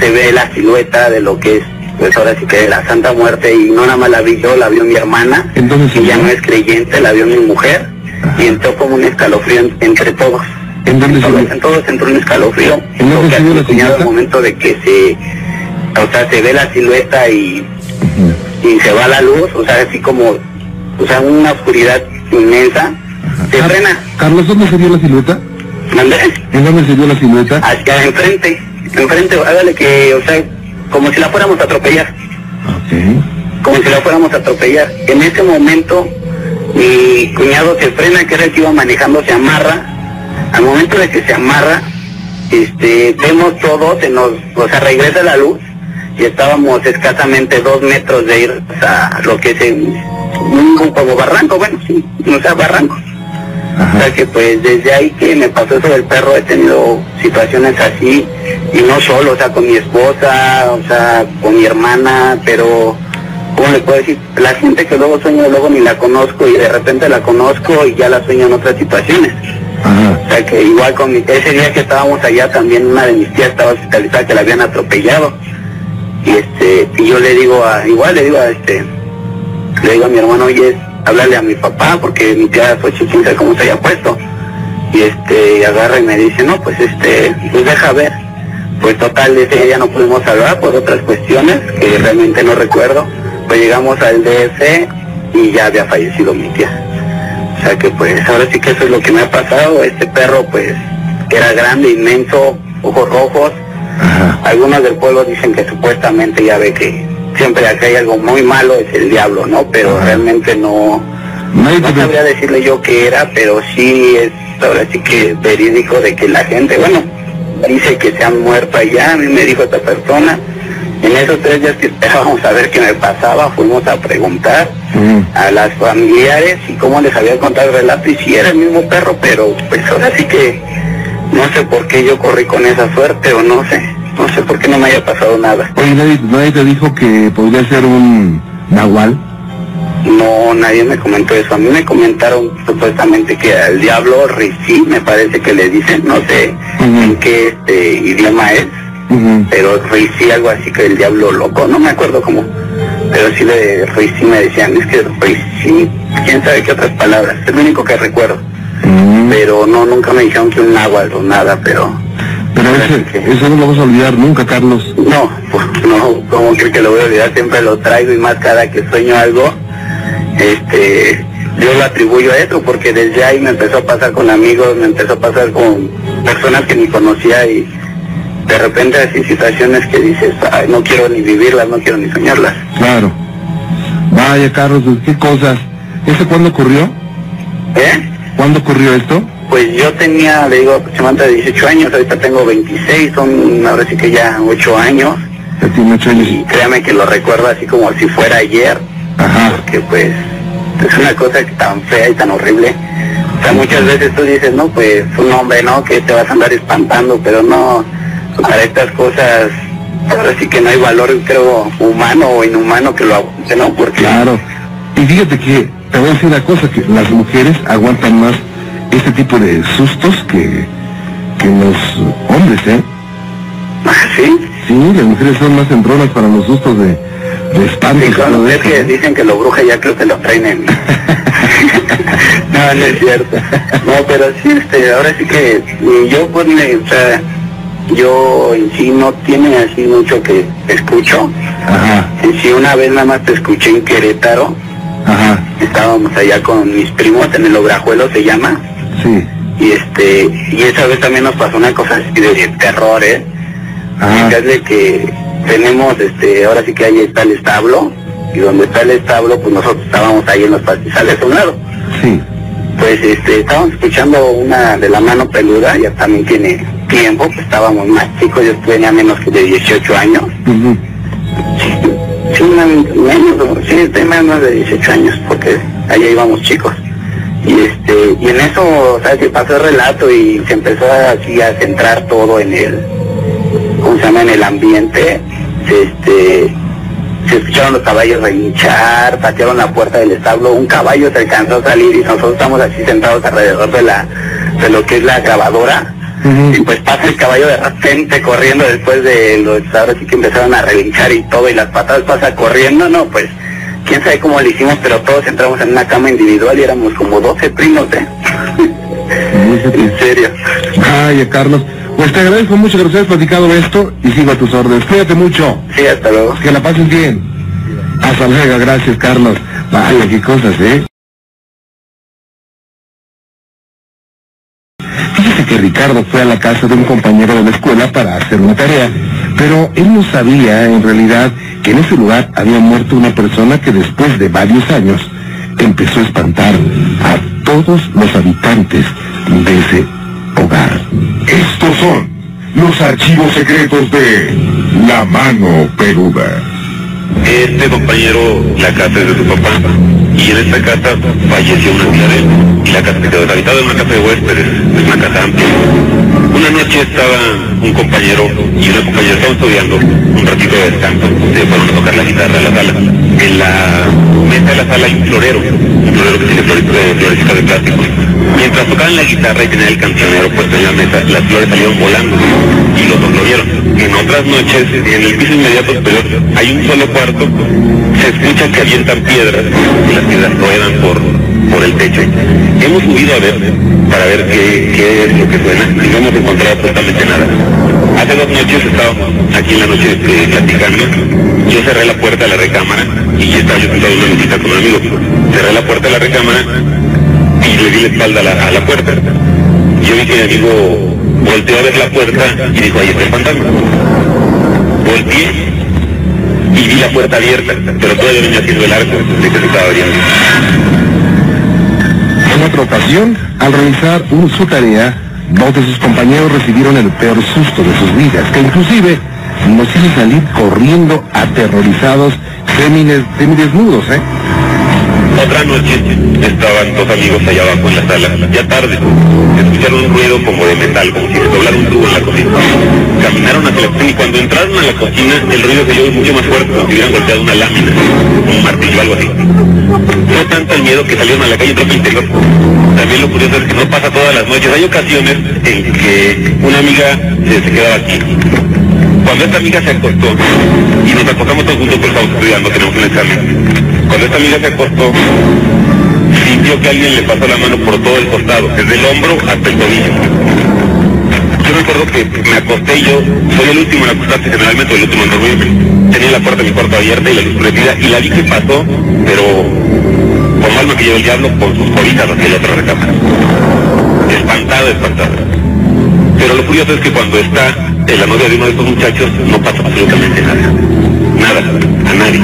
se ve la silueta de lo que es, pues ahora sí que de la Santa Muerte y no nada más la vi yo, la vio mi hermana, Entonces, y ya no es creyente, la vio mi mujer, y entró como un escalofrío en- entre todos. ¿En dónde todos, en todos entró un escalofrío. ¿En dónde que se vio la silueta? al momento de que se, o sea, se ve la silueta y, y se va la luz, o sea, así como, o sea, una oscuridad inmensa, se Car- frena. Carlos, ¿dónde se vio la silueta? ¿Mandé? ¿En dónde se la silueta? Hacia enfrente, enfrente, hágale que, o sea, como si la fuéramos a atropellar, Ok. como si la fuéramos a atropellar. En ese momento, mi cuñado se frena, que era el que iba manejando, se amarra. Al momento de que se amarra, este, vemos todo, se nos, o sea, regresa la luz y estábamos escasamente dos metros de ir a lo que es en- un como barranco, bueno, sí, o sea, barranco. O sea que pues desde ahí que me pasó eso del perro he tenido situaciones así y no solo, o sea, con mi esposa, o sea, con mi hermana, pero ¿cómo le puedo decir? La gente que luego sueño, luego ni la conozco y de repente la conozco y ya la sueño en otras situaciones. Ajá. O sea que igual con mi, ese día que estábamos allá también una de mis tías estaba hospitalizada que la habían atropellado. Y este, y yo le digo a, igual le digo a este, le digo a mi hermano, oye, háblale a mi papá porque mi tía fue chiquita cómo se haya puesto. Y este, agarra y me dice, no, pues este, pues deja ver. Pues total, ese día ya no pudimos hablar por otras cuestiones que realmente no recuerdo. Pues llegamos al DF y ya había fallecido mi tía. O sea que pues ahora sí que eso es lo que me ha pasado. Este perro pues que era grande, inmenso, ojos rojos. Ajá. Algunos del pueblo dicen que supuestamente ya ve que siempre acá hay algo muy malo, es el diablo, ¿no? Pero realmente no, no te sabría decirle yo qué era, pero sí es ahora sí que verídico de que la gente, bueno, dice que se han muerto allá, a mí me dijo esta persona. En esos tres días que esperábamos a ver qué me pasaba, fuimos a preguntar Mm. a las familiares y cómo les había contado el relato y si era el mismo perro, pero pues ahora sí que no sé por qué yo corrí con esa suerte o no sé, no sé por qué no me haya pasado nada. Oye, nadie, nadie te dijo que podría ser un nahual. No, nadie me comentó eso. A mí me comentaron supuestamente que al diablo Rishi, me parece que le dicen, no sé en qué este idioma es, Ujú. pero Rishi algo así que el diablo loco, no me acuerdo cómo. Pero sí de Rishi me decían, es que Rishi, quién sabe qué otras palabras, es lo único que recuerdo. Pero no, nunca me dijeron que un náhuatl o nada, pero Pero ese, eso no lo vas a olvidar nunca, Carlos. no, pues no, como creo que lo voy a olvidar, siempre lo traigo y más cada que sueño algo, este, yo lo atribuyo a eso porque desde ahí me empezó a pasar con amigos, me empezó a pasar con personas que ni conocía y de repente así situaciones que dices, ay, no quiero ni vivirlas, no quiero ni soñarlas. Claro. Vaya, Carlos, qué cosas. ¿Eso cuándo ocurrió? ¿Eh? ¿Cuándo ocurrió esto? Pues yo tenía, le digo, aproximadamente 18 años, ahorita tengo 26, son ahora sí que ya 8 años. Ya tiene ocho años. y créame que lo recuerdo así como si fuera ayer, Ajá. porque pues es una cosa tan fea y tan horrible. O sea, muchas veces tú dices, no, pues un hombre, ¿no? Que te vas a andar espantando, pero no, para estas cosas, ahora sí que no hay valor, creo, humano o inhumano que lo aguante, ¿no? Porque Claro. Y fíjate que te voy a decir una cosa, que las mujeres aguantan más este tipo de sustos que, que los hombres, ¿eh? ¿sí? Sí, las mujeres son más entronas para los sustos de, de espanto Sí, es que dicen que lo bruja ya creo que lo traen en... [laughs] no, no es cierto. No, pero sí, este, ahora sí que y yo pues me, o sea, yo en sí no tiene así mucho que escucho. Ajá, En sí una vez nada más te escuché en Querétaro, ajá, estábamos allá con mis primos en el Obrajuelo se llama, sí. y este, y esa vez también nos pasó una cosa así de terror, ¿eh? Fíjate que tenemos, este, ahora sí que ahí está el establo, y donde está el establo, pues nosotros estábamos ahí en los pastizales a un lado. Sí. Pues este, estábamos escuchando una de la mano peluda, ya también tiene tiempo, pues estábamos más chicos, yo tenía menos que de 18 años. Ujú. Sí, menos, menos, sí, tenía menos de 18 años, porque allá íbamos chicos. Y este, y en eso, ¿sabes? Que pasó el relato y se empezó así a centrar todo en el, ¿cómo se llama? En el ambiente. Este, se escucharon los caballos relinchar, patearon la puerta del establo, un caballo se alcanzó a salir y nosotros estamos así sentados alrededor de la, de lo que es la grabadora. Y pues pasa el caballo de repente corriendo después de los ahora sí que empezaron a relinchar y todo y las patadas pasa corriendo, no, pues quién sabe cómo lo hicimos, pero todos entramos en una cama individual y éramos como 12 primos, ¿eh? [laughs] en serio. Ay, Carlos. Pues te agradezco mucho que nos hayas platicado esto y sigo a tus órdenes. Cuídate mucho. Sí, hasta luego. Que la pasen bien. Hasta luego, gracias, Carlos. Vaya, qué cosas, ¿eh? Fíjate que Ricardo fue a la casa de un compañero de la escuela para hacer una tarea, pero él no sabía, en realidad, que en ese lugar había muerto una persona que después de varios años empezó a espantar a todos los habitantes de ese hogar. Estos son los archivos secretos de La Mano Peluda. Este compañero, la casa es de su papá, y en esta casa falleció una tía de él, y la casa se quedó deshabitada, es una casa de huéspedes, es una casa amplia. Una noche estaba un compañero y una compañera, estaban estudiando un ratito de descanso, se fueron a tocar la guitarra a la sala. En la mesa de la sala hay un florero, un florero que tiene flores de, florecitas de plástico. Mientras tocaban la guitarra y tenían el cancionero puesto en la mesa, las flores salieron volando y los dos lo vieron. En otras noches, en el piso inmediato superior, hay un solo se escucha que avientan piedras y las piedras ruedan por, por el techo. Hemos subido a ver para ver qué, qué es lo que suena y no hemos encontrado absolutamente nada. Hace dos noches estábamos aquí en la noche eh, platicando, yo cerré la puerta de la recámara y estaba yo sentado en una mesita con un amigo. Cerré la puerta de la recámara y le di la espalda a la, a la puerta. Yo vi que mi amigo volteó a ver la puerta y dijo, ahí está el fantasma. Volteé y vi la puerta abierta, pero todavía venía haciendo el arco de que se estaba abriendo. En otra ocasión, al realizar un- su tarea, dos de sus compañeros recibieron el peor susto de sus vidas, que inclusive nos hizo salir corriendo aterrorizados, semidesnudos, ¿eh? Otra noche estaban dos amigos allá abajo en la sala, ya tarde. Escucharon un ruido como de metal, como si se doblara un tubo en la cocina. Caminaron hacia la cocina y cuando entraron a la cocina el ruido se oyó mucho más fuerte, como si hubieran golpeado una lámina, un martillo o algo así. Fue tanto el miedo que salieron a la calle ropa interior. También lo curioso es que no pasa todas las noches. Hay ocasiones en que una amiga se quedaba aquí. Cuando esta amiga se acostó, y nos acostamos todos juntos porque estamos estudiando, tenemos un examen. Cuando esta amiga se acostó, sintió que alguien le pasó la mano por todo el costado, desde el hombro hasta el tobillo. Yo recuerdo que me acosté yo soy el último en acostarse generalmente, el último en dormirme. Tenía la puerta de mi cuarto abierta y la luz prendida, y la vi que pasó, pero como alma que lleva el diablo, con sus cobijas hacia la otra recámara. Espantada, espantada. Pero lo curioso es que cuando está en la novia de uno de estos muchachos, no pasa absolutamente nada. Nada, a nadie.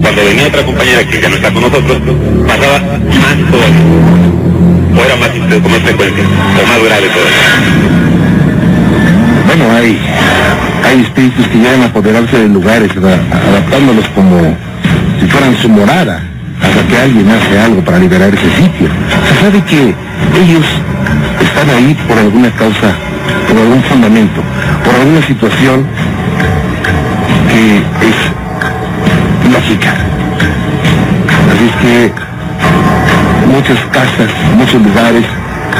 Cuando venía otra compañera que ya no está con nosotros, pasaba más todavía. O era más, con más frecuencia, o más grave todavía. Bueno, hay, hay espíritus que llegan a apoderarse de lugares, adaptándolos como si fueran su morada, hasta que alguien hace algo para liberar ese sitio. Se sabe que ellos están ahí por alguna causa, por algún fundamento, por alguna situación que es lógica. Así es que muchas casas, muchos lugares,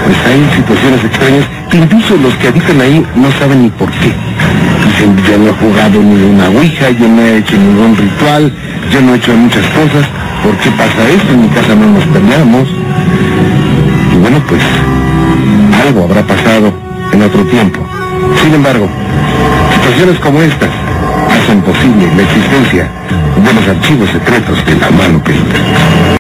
pues hay situaciones extrañas que incluso los que habitan ahí no saben ni por qué. Dicen, yo no he jugado ni una ouija, yo no he hecho ningún ritual, yo no he hecho muchas cosas, ¿por qué pasa esto? En mi casa no nos peleamos. Y bueno, pues algo habrá pasado en otro tiempo. Sin embargo, situaciones como estas hacen posible la existencia de los archivos secretos de la mano peluda.